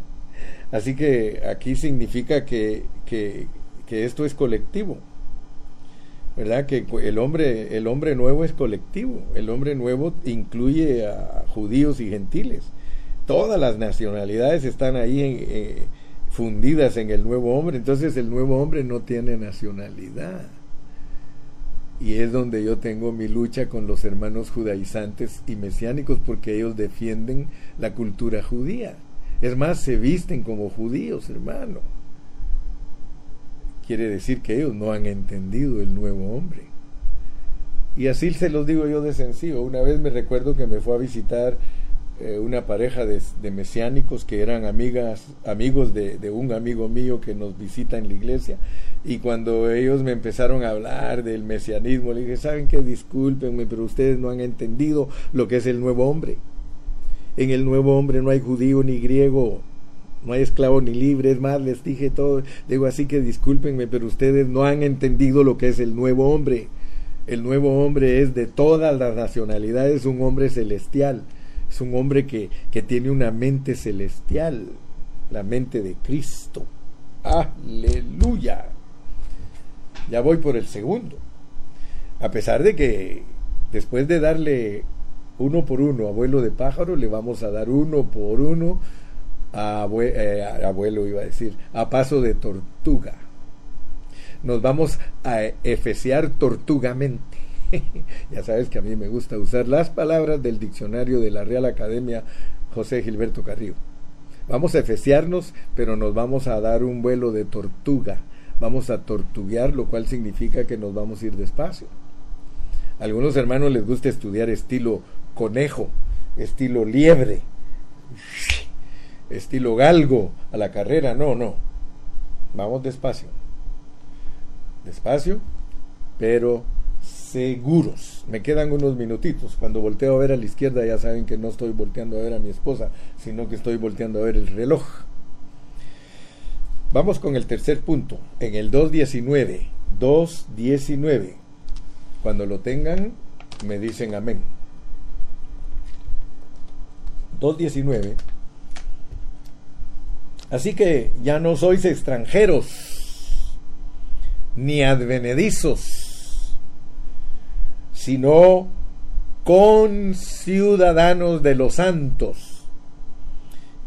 Así que aquí significa que, que, esto es colectivo. ¿Verdad? Que el hombre, el hombre nuevo es colectivo. El hombre nuevo incluye a judíos y gentiles. Todas las nacionalidades están ahí eh, fundidas en el nuevo hombre. Entonces el nuevo hombre no tiene nacionalidad. Y es donde yo tengo mi lucha con los hermanos judaizantes y mesiánicos porque ellos defienden la cultura judía. Es más, se visten como judíos, hermano. Quiere decir que ellos no han entendido el nuevo hombre. Y así se los digo yo de sencillo. Una vez me recuerdo que me fue a visitar eh, una pareja de, mesiánicos que eran amigas, amigos de, de, un amigo mío que nos visita en la iglesia. Y cuando ellos me empezaron a hablar del mesianismo, le dije, ¿saben qué? Discúlpenme, pero ustedes no han entendido lo que es el nuevo hombre. En el nuevo hombre no hay judío ni griego, no hay esclavo ni libre, es más, les dije todo. Digo, así que discúlpenme, pero ustedes no han entendido lo que es el nuevo hombre. El nuevo hombre es de todas las nacionalidades, un hombre celestial es un hombre que, que tiene una mente celestial, la mente de Cristo. Aleluya. Ya voy por el segundo. A pesar de que después de darle uno por uno abuelo de pájaro, le vamos a dar uno por uno a eh, abuelo, iba a decir, a paso de tortuga. Nos vamos a efeciar tortugamente. [laughs] ya sabes que a mí me gusta usar las palabras del diccionario de la Real Academia José Gilberto Carrillo. Vamos a efeciarnos, pero nos vamos a dar un vuelo de tortuga. Vamos a tortuguear, lo cual significa que nos vamos a ir despacio. A algunos hermanos les gusta estudiar estilo conejo, estilo liebre, estilo galgo a la carrera. No, no. Vamos despacio. Despacio, pero seguros. Me quedan unos minutitos. Cuando volteo a ver a la izquierda ya saben que no estoy volteando a ver a mi esposa, sino que estoy volteando a ver el reloj. Vamos con el tercer punto. En el 2.19. 2.19. Cuando lo tengan, me dicen amén. 2.19. Así que ya no sois extranjeros, ni advenedizos, sino con ciudadanos de los santos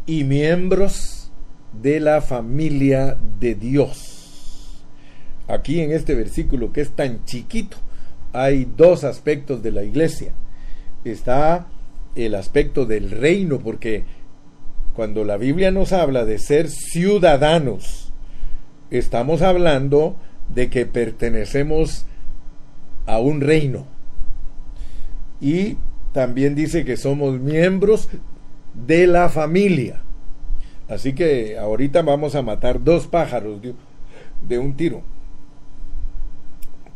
y miembros de la familia de Dios. Aquí en este versículo que es tan chiquito, hay dos aspectos de la iglesia. Está el aspecto del reino, porque cuando la Biblia nos habla de ser ciudadanos, estamos hablando de que pertenecemos a un reino. Y también dice que somos miembros de la familia. Así que ahorita vamos a matar dos pájaros de, un tiro.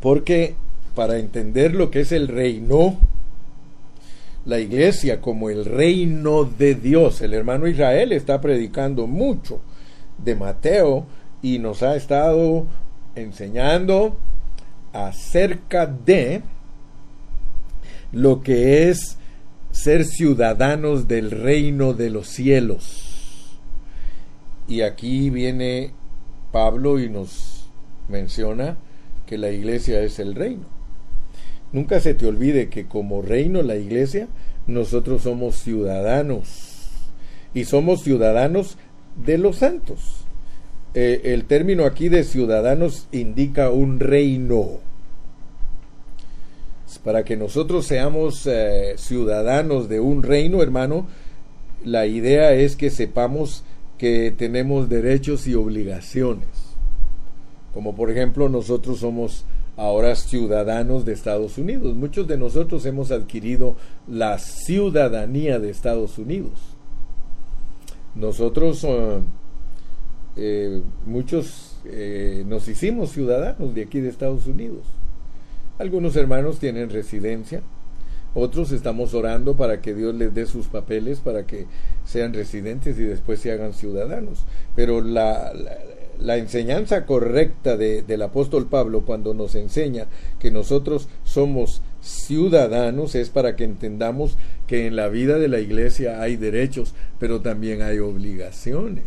Porque para entender lo que es el reino, la iglesia como el reino de Dios, el hermano Israel está predicando mucho de Mateo y nos ha estado enseñando acerca de lo que es ser ciudadanos del reino de los cielos. Y aquí viene Pablo y nos menciona que la iglesia es el reino. Nunca se te olvide que como reino, la iglesia, nosotros somos ciudadanos. Y somos ciudadanos de los santos. Eh, el término aquí de ciudadanos indica un reino. Para que nosotros seamos eh, ciudadanos de un reino, hermano, la idea es que sepamos que tenemos derechos y obligaciones. Como por ejemplo nosotros somos ahora ciudadanos de Estados Unidos. Muchos de nosotros hemos adquirido la ciudadanía de Estados Unidos. Nosotros, eh, eh, muchos eh, nos hicimos ciudadanos de aquí de Estados Unidos. Algunos hermanos tienen residencia, otros estamos orando para que Dios les dé sus papeles para que sean residentes y después se hagan ciudadanos. Pero la, la enseñanza correcta del apóstol Pablo cuando nos enseña que nosotros somos ciudadanos es para que entendamos que en la vida de la iglesia hay derechos, pero también hay obligaciones.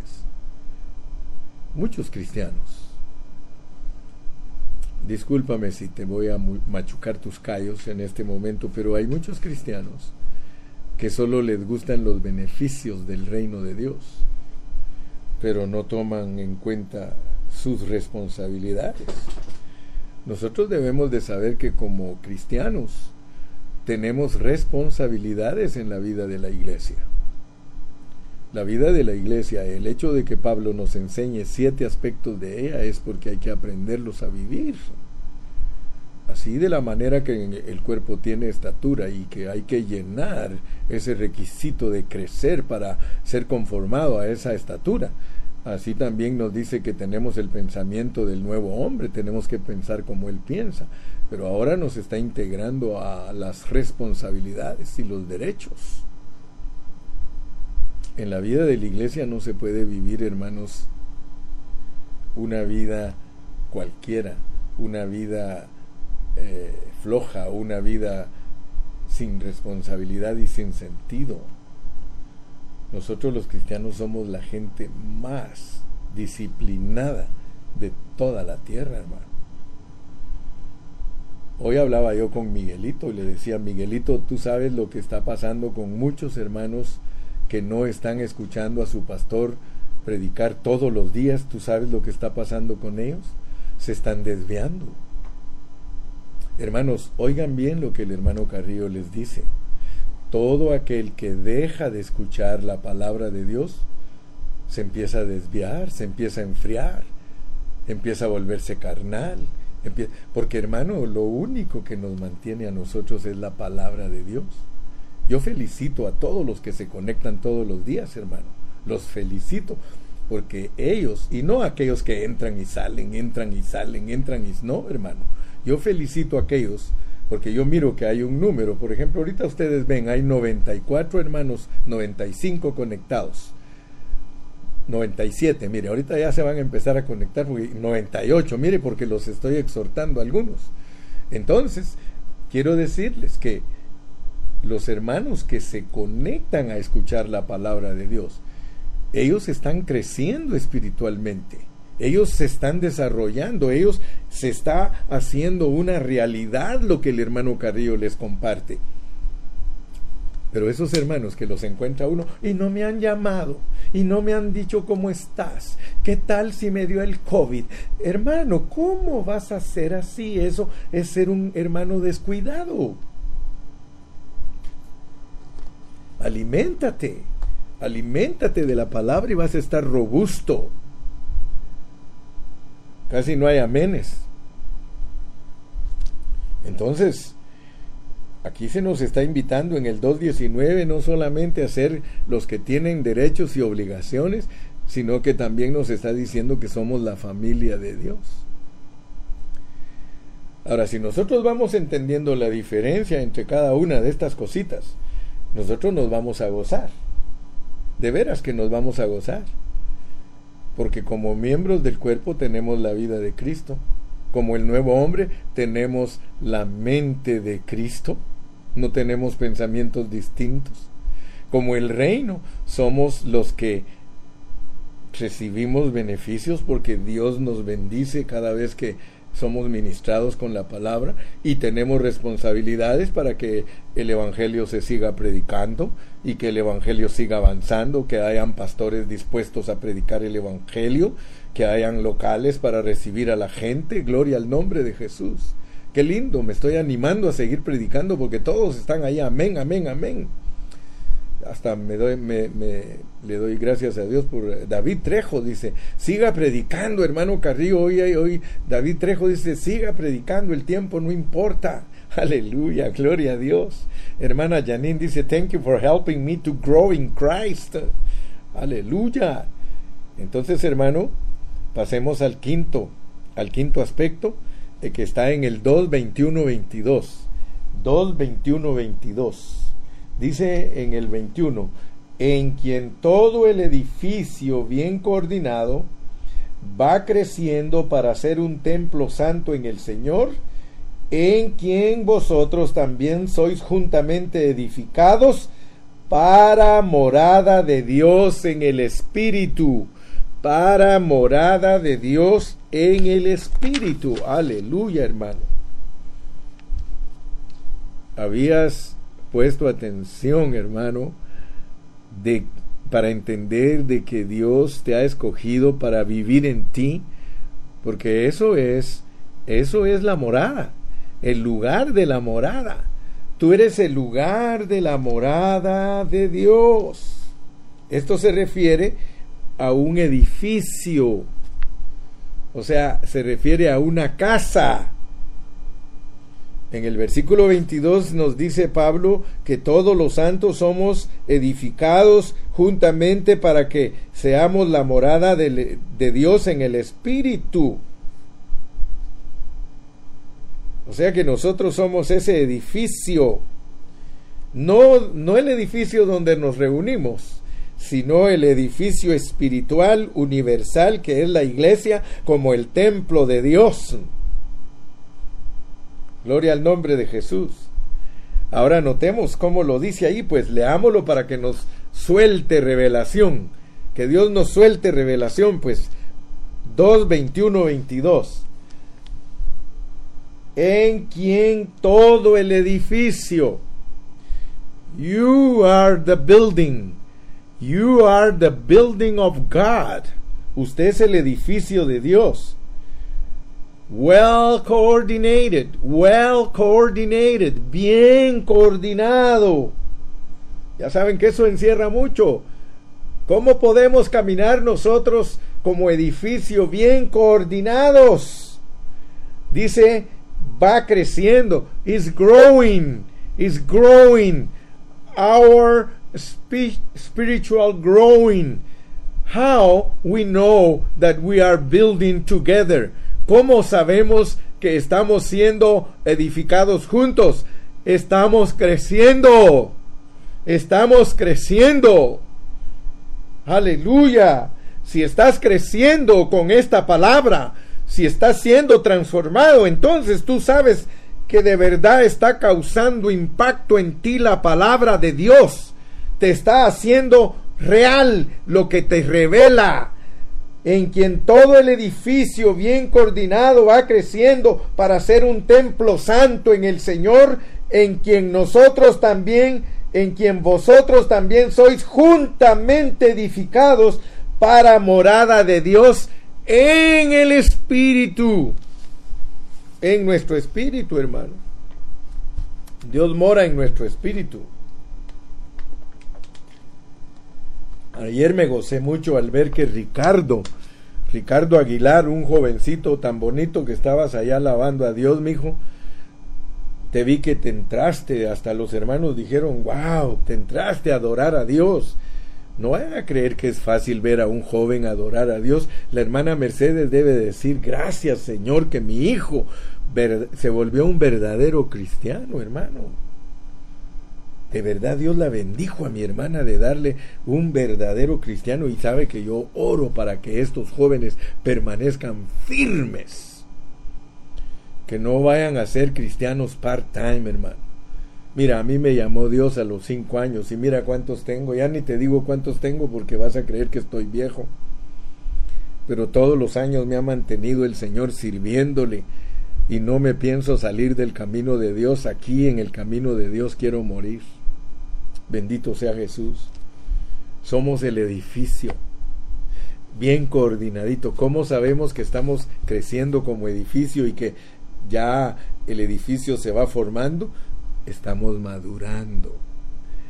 Muchos cristianos. Discúlpame si te voy a machucar tus callos en este momento, pero hay muchos cristianos que solo les gustan los beneficios del reino de Dios pero no toman en cuenta sus responsabilidades. Nosotros debemos de saber que como cristianos tenemos responsabilidades en la vida de la iglesia. La vida de la iglesia, el hecho de que Pablo nos enseñe siete aspectos de ella es porque hay que aprenderlos a vivir. Así de la manera que el cuerpo tiene estatura y que hay que llenar ese requisito de crecer para ser conformado a esa estatura. Así también nos dice que tenemos el pensamiento del nuevo hombre, tenemos que pensar como él piensa, pero ahora nos está integrando a las responsabilidades y los derechos. En la vida de la iglesia no se puede vivir, hermanos, una vida cualquiera, una vida eh, floja, una vida sin responsabilidad y sin sentido. Nosotros los cristianos somos la gente más disciplinada de toda la tierra, hermano. Hoy hablaba yo con Miguelito y le decía, Miguelito, tú sabes lo que está pasando con muchos hermanos que no están escuchando a su pastor predicar todos los días, tú sabes lo que está pasando con ellos, se están desviando. Hermanos, oigan bien lo que el hermano Carrillo les dice todo aquel que deja de escuchar la palabra de Dios se empieza a desviar, se empieza a enfriar, empieza a volverse carnal. porque hermano, lo único que nos mantiene a nosotros es la palabra de Dios. Yo felicito a todos los que se conectan todos los días, hermano. Los felicito porque ellos, y no aquellos que entran y salen, entran y salen, entran y no, hermano. Yo felicito a aquellos porque yo miro que hay un número, por ejemplo, ahorita ustedes ven, hay 94 hermanos, 95 conectados. 97, mire, ahorita ya se van a empezar a conectar, 98, mire, porque los estoy exhortando algunos. Entonces, quiero decirles que los hermanos que se conectan a escuchar la palabra de Dios, ellos están creciendo espiritualmente, ellos se están desarrollando, ellos se está haciendo una realidad lo que el hermano Carrillo les comparte. Pero esos hermanos que los encuentra uno y no me han llamado y no me han dicho cómo estás, qué tal si me dio el COVID. Hermano, ¿cómo vas a ser así? Eso es ser un hermano descuidado. Aliméntate, aliméntate de la palabra y vas a estar robusto. Casi no hay amenes. Entonces, Aquí se nos está invitando en el 2.19 no solamente a ser los que tienen derechos y obligaciones, sino que también nos está diciendo que somos la familia de Dios. Ahora, si nosotros vamos entendiendo la diferencia entre cada una de estas cositas, nosotros nos vamos a gozar. De veras que nos vamos a gozar. Porque como miembros del cuerpo tenemos la vida de Cristo como el nuevo hombre, tenemos la mente de Cristo, no tenemos pensamientos distintos. Como el reino, somos los que recibimos beneficios porque Dios nos bendice cada vez que somos ministrados con la palabra y tenemos responsabilidades para que el Evangelio se siga predicando y que el Evangelio siga avanzando, que hayan pastores dispuestos a predicar el Evangelio, que hayan locales para recibir a la gente. Gloria al nombre de Jesús. Qué lindo, me estoy animando a seguir predicando porque todos están ahí. Amén, amén, amén hasta me doy, me, le doy gracias a Dios por David Trejo, dice, siga predicando, hermano Carrillo, hoy, hoy David Trejo dice, siga predicando, el tiempo no importa. [laughs] Aleluya, gloria a Dios. Hermana Janine dice, thank you for helping me to grow in Christ. Aleluya. Entonces, hermano, pasemos al quinto, al quinto aspecto, eh, que está en el 2.21.22. 2.21.22 Dice en el 21, en quien todo el edificio bien coordinado va creciendo para ser un templo santo en el Señor, en quien vosotros también sois juntamente edificados para morada de Dios en el Espíritu, para morada de Dios en el Espíritu. Aleluya, hermano. Habías puesto atención, hermano, de, para entender de que Dios te ha escogido para vivir en ti, porque eso es, eso es la morada, el lugar de la morada. Tú eres el lugar de la morada de Dios. Esto se refiere a un edificio, o sea, se refiere a una casa en el versículo 22 nos dice Pablo que todos los santos somos edificados juntamente para que seamos la morada de, Dios en el Espíritu. O sea que nosotros somos ese edificio, no, no el edificio donde nos reunimos, sino el edificio espiritual universal que es la iglesia como el templo de Dios. Gloria al nombre de Jesús. Ahora notemos cómo lo dice ahí, pues leámoslo para que nos suelte revelación. Que Dios nos suelte revelación, pues 2, 21, 22. En quien todo el edificio. You are the building. You are the building of God. Usted es el edificio de Dios well coordinated, well coordinated, bien coordinado. Ya saben que eso encierra mucho. ¿Cómo podemos caminar nosotros como edificio bien coordinados? Dice, va creciendo, is growing, is growing. Our spiritual growing. How we know that we are building together ¿Cómo sabemos que estamos siendo edificados juntos. Estamos creciendo. Estamos creciendo. Aleluya. Si estás creciendo con esta palabra, si estás siendo transformado, entonces tú sabes que de verdad está causando impacto en ti la palabra de Dios. Te está haciendo real lo que te revela. En quien todo el edificio bien coordinado va creciendo para ser un templo santo en el Señor, en quien nosotros también, en quien vosotros también sois juntamente edificados para morada de Dios en el Espíritu en nuestro espíritu, hermano. Dios mora en nuestro espíritu. Ayer me gocé mucho al ver que Ricardo, Ricardo Aguilar, un jovencito tan bonito que estabas allá alabando a Dios, mijo, te vi que te entraste, hasta los hermanos dijeron, wow, te entraste a adorar a Dios. No vayan a creer que es fácil ver a un joven adorar a Dios. La hermana Mercedes debe decir, gracias Señor que mi hijo se volvió un verdadero cristiano, hermano. De verdad Dios la bendijo a mi hermana de darle un verdadero cristiano y sabe que yo oro para que estos jóvenes permanezcan firmes. Que no vayan a ser cristianos part-time, hermano Mira, a mí me llamó Dios a los cinco años y mira cuántos tengo. Ya ni te digo cuántos tengo porque vas a creer que estoy viejo. Pero todos los años me ha mantenido el Señor sirviéndole y no me pienso salir del camino de Dios. Aquí en el camino de Dios quiero morir. Bendito sea Jesús. Somos el edificio bien coordinadito. ¿Cómo sabemos que estamos creciendo como edificio y que ya el edificio se va formando? estamos madurando.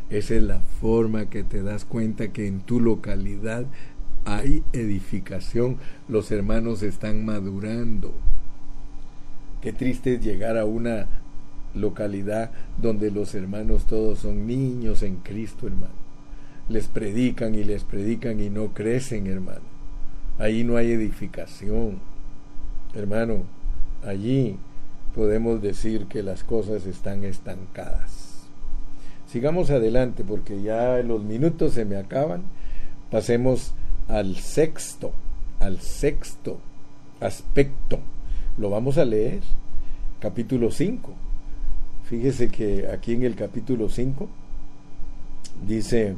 Esa es la forma que te das cuenta que en tu localidad hay edificación, los hermanos están madurando. Qué triste es llegar a una localidad donde los hermanos todos son niños en Cristo, hermano. Les predican y les predican y no crecen, hermano. Ahí no hay edificación. Hermano, allí podemos decir que las cosas están estancadas. Sigamos adelante porque ya los minutos se me acaban. Pasemos al sexto, al sexto aspecto. Lo vamos a leer, capítulo 5. Fíjese que aquí en el capítulo 5 dice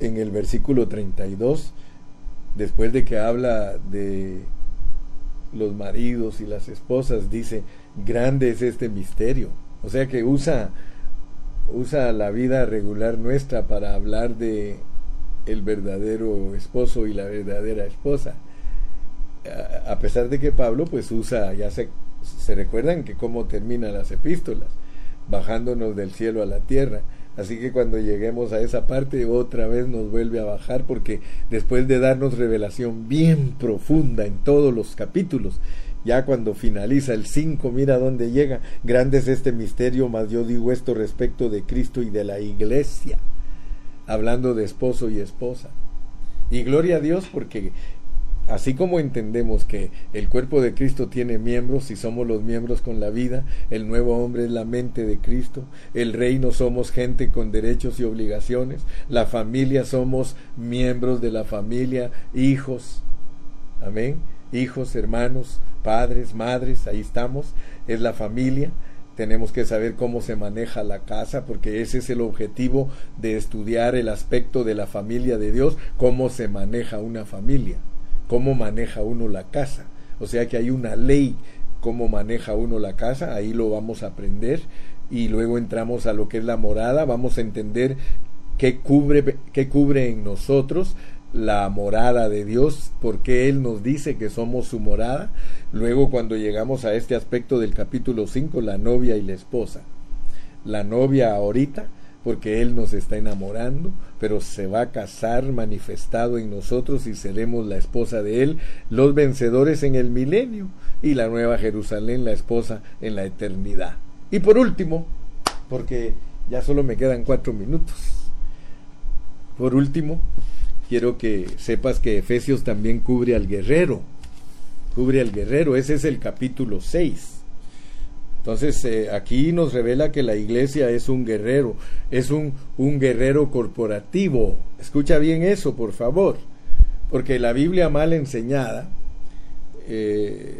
en el versículo 32, después de que habla de los maridos y las esposas, dice, grande es este misterio. O sea que usa, usa la vida regular nuestra para hablar de el verdadero esposo y la verdadera esposa. A pesar de que Pablo pues usa, ya se, se recuerdan que cómo terminan las epístolas, bajándonos del cielo a la tierra. Así que cuando lleguemos a esa parte otra vez nos vuelve a bajar porque después de darnos revelación bien profunda en todos los capítulos, ya cuando finaliza el 5, mira dónde llega. Grande es este misterio, mas yo digo esto respecto de Cristo y de la iglesia, hablando de esposo y esposa. Y gloria a Dios porque Así como entendemos que el cuerpo de Cristo tiene miembros y somos los miembros con la vida, el nuevo hombre es la mente de Cristo, el reino somos gente con derechos y obligaciones, la familia somos miembros de la familia, hijos, amén, hijos, hermanos, padres, madres, ahí estamos, es la familia, tenemos que saber cómo se maneja la casa, porque ese es el objetivo de estudiar el aspecto de la familia de Dios, cómo se maneja una familia cómo maneja uno la casa. O sea que hay una ley cómo maneja uno la casa, ahí lo vamos a aprender y luego entramos a lo que es la morada, vamos a entender qué cubre, qué cubre en nosotros la morada de Dios, porque Él nos dice que somos su morada. Luego cuando llegamos a este aspecto del capítulo 5, la novia y la esposa. La novia ahorita porque Él nos está enamorando, pero se va a casar manifestado en nosotros y seremos la esposa de Él, los vencedores en el milenio y la nueva Jerusalén, la esposa en la eternidad. Y por último, porque ya solo me quedan cuatro minutos, por último, quiero que sepas que Efesios también cubre al guerrero, descubre al guerrero. Ese es el capítulo 6. Entonces eh, aquí nos revela que la iglesia es un guerrero, es un, un guerrero corporativo. Escucha bien eso, por favor, porque la Biblia mal enseñada eh,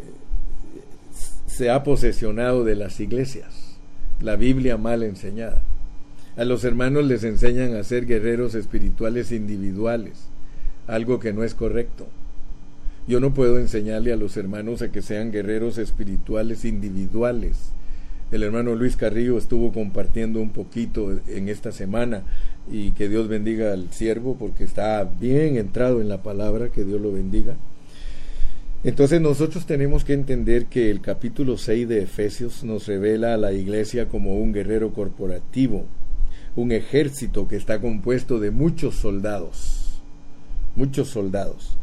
se ha posesionado de las iglesias. La Biblia mal enseñada. A los hermanos les enseñan a ser guerreros espirituales individuales, algo que no es correcto. Yo no puedo enseñarle a los hermanos a que sean guerreros espirituales individuales. El hermano Luis Carrillo estuvo compartiendo un poquito en esta semana y que Dios bendiga al siervo porque está bien entrado en la palabra, que Dios lo bendiga. Entonces nosotros tenemos que entender que el capítulo 6 de Efesios nos revela a la iglesia como un guerrero corporativo, un ejército que está compuesto de muchos soldados, muchos soldados.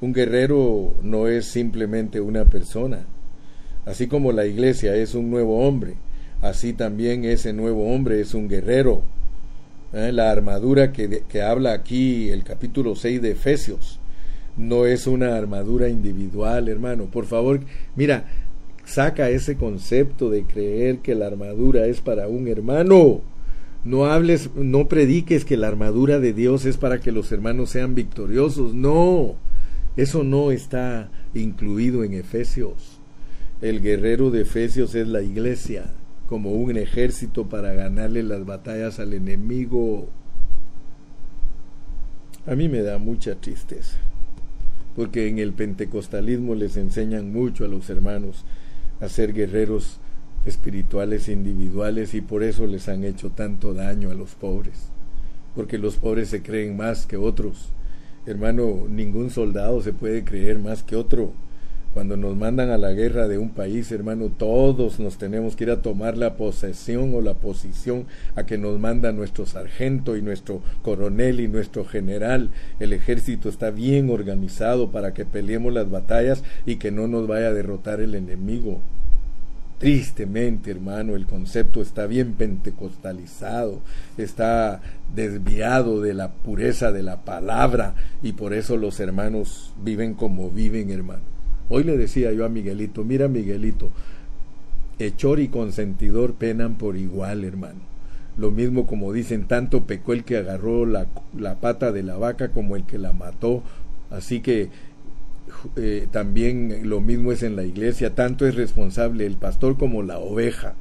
Un guerrero no es simplemente una persona. Así como la iglesia es un nuevo hombre, así también ese nuevo hombre es un guerrero. ¿Eh? La armadura que, que habla aquí el capítulo 6 de Efesios no es una armadura individual, hermano. Por favor, mira, saca ese concepto de creer que la armadura es para un hermano. No hables, no prediques que la armadura de Dios es para que los hermanos sean victoriosos. No, eso no está incluido en Efesios. El guerrero de Efesios es la iglesia, como un ejército para ganarle las batallas al enemigo. A mí me da mucha tristeza, porque en el pentecostalismo les enseñan mucho a los hermanos a ser guerreros espirituales individuales y por eso les han hecho tanto daño a los pobres, porque los pobres se creen más que otros Hermano, ningún soldado se puede creer más que otro. Cuando nos mandan a la guerra de un país, hermano, todos nos tenemos que ir a tomar la posesión o la posición a que nos manda nuestro sargento y nuestro coronel y nuestro general. El ejército está bien organizado para que peleemos las batallas y que no nos vaya a derrotar el enemigo. Tristemente, hermano, el concepto está bien pentecostalizado, está desviado de la pureza de la palabra y por eso los hermanos viven como viven, hermano. Hoy le decía yo a Miguelito, mira Miguelito, hechor y consentidor penan por igual, hermano. Lo mismo como dicen, tanto pecó el que agarró la, la pata de la vaca como el que la mató. Así que eh, también lo mismo es en la iglesia, tanto es responsable el pastor como la oveja.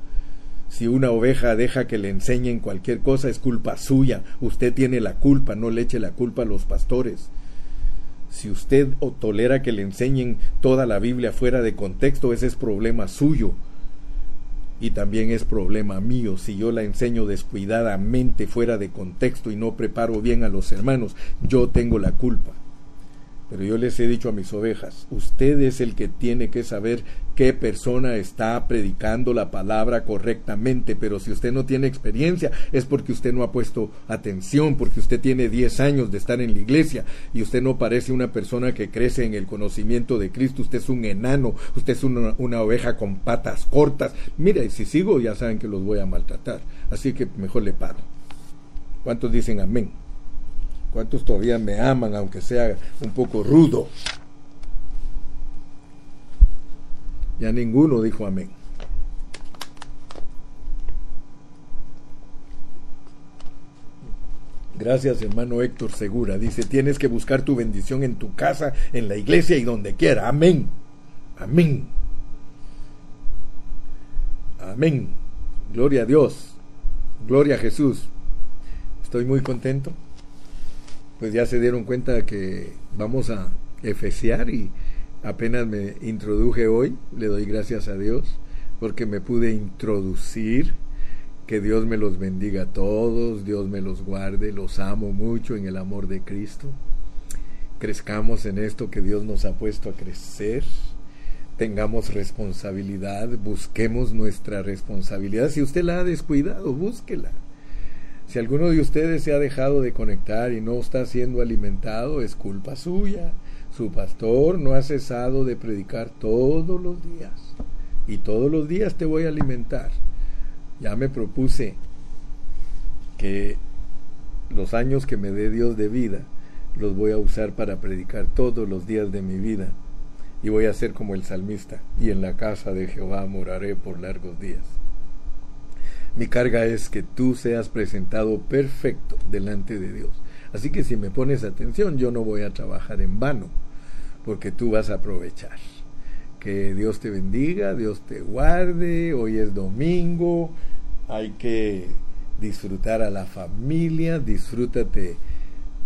Si una oveja deja que le enseñen cualquier cosa es culpa suya, usted tiene la culpa, no le eche la culpa a los pastores. Si usted tolera que le enseñen toda la Biblia fuera de contexto, ese es problema suyo. Y también es problema mío si yo la enseño descuidadamente fuera de contexto y no preparo bien a los hermanos, yo tengo la culpa. Pero yo les he dicho a mis ovejas, usted es el que tiene que saber qué persona está predicando la palabra correctamente, pero si usted no tiene experiencia es porque usted no ha puesto atención, porque usted tiene 10 años de estar en la iglesia y usted no parece una persona que crece en el conocimiento de Cristo, usted es un enano, usted es una, oveja con patas cortas. Mire, si sigo ya saben que los voy a maltratar, así que mejor le paro. ¿Cuántos dicen amén? ¿Cuántos todavía me aman, aunque sea un poco rudo? Ya ninguno dijo amén. Gracias, hermano Héctor Segura. Dice, tienes que buscar tu bendición en tu casa, en la iglesia y donde quiera. Amén. Amén. Amén. Gloria a Dios. Gloria a Jesús. Estoy muy contento pues ya se dieron cuenta que vamos a efeciar y apenas me introduje hoy, le doy gracias a Dios porque me pude introducir. Que Dios me los bendiga a todos, Dios me los guarde, los amo mucho en el amor de Cristo. Crezcamos en esto que Dios nos ha puesto a crecer. Tengamos responsabilidad, busquemos nuestra responsabilidad. Si usted la ha descuidado, búsquela si alguno de ustedes se ha dejado de conectar y no está siendo alimentado, es culpa suya. Su pastor no ha cesado de predicar todos los días. Y todos los días te voy a alimentar. Ya me propuse que los años que me dé Dios de vida los voy a usar para predicar todos los días de mi vida y voy a ser como el salmista, y en la casa de Jehová moraré por largos días. Mi carga es que tú seas presentado perfecto delante de Dios. Así que si me pones atención, yo no voy a trabajar en vano, porque tú vas a aprovechar. Que Dios te bendiga, Dios te guarde, hoy es domingo, hay que disfrutar a la familia, disfrútate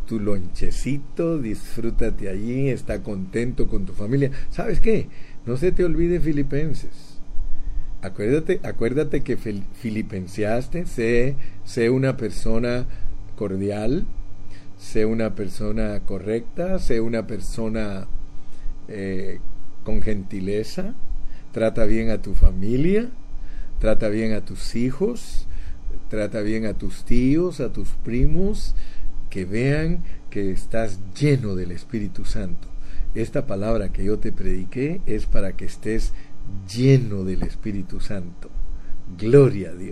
tu lonchecito, disfrútate allí, está contento con tu familia. ¿Sabes qué? No se te olvide Filipenses. Acuérdate, acuérdate que filipenseaste, sé, sé una persona cordial, sé una persona correcta, sé una persona eh, con gentileza, trata bien a tu familia, trata bien a tus hijos, trata bien a tus tíos, a tus primos, que vean que estás lleno del Espíritu Santo. Esta palabra que yo te prediqué es para que estés lleno del Espíritu Santo. Gloria a Dios.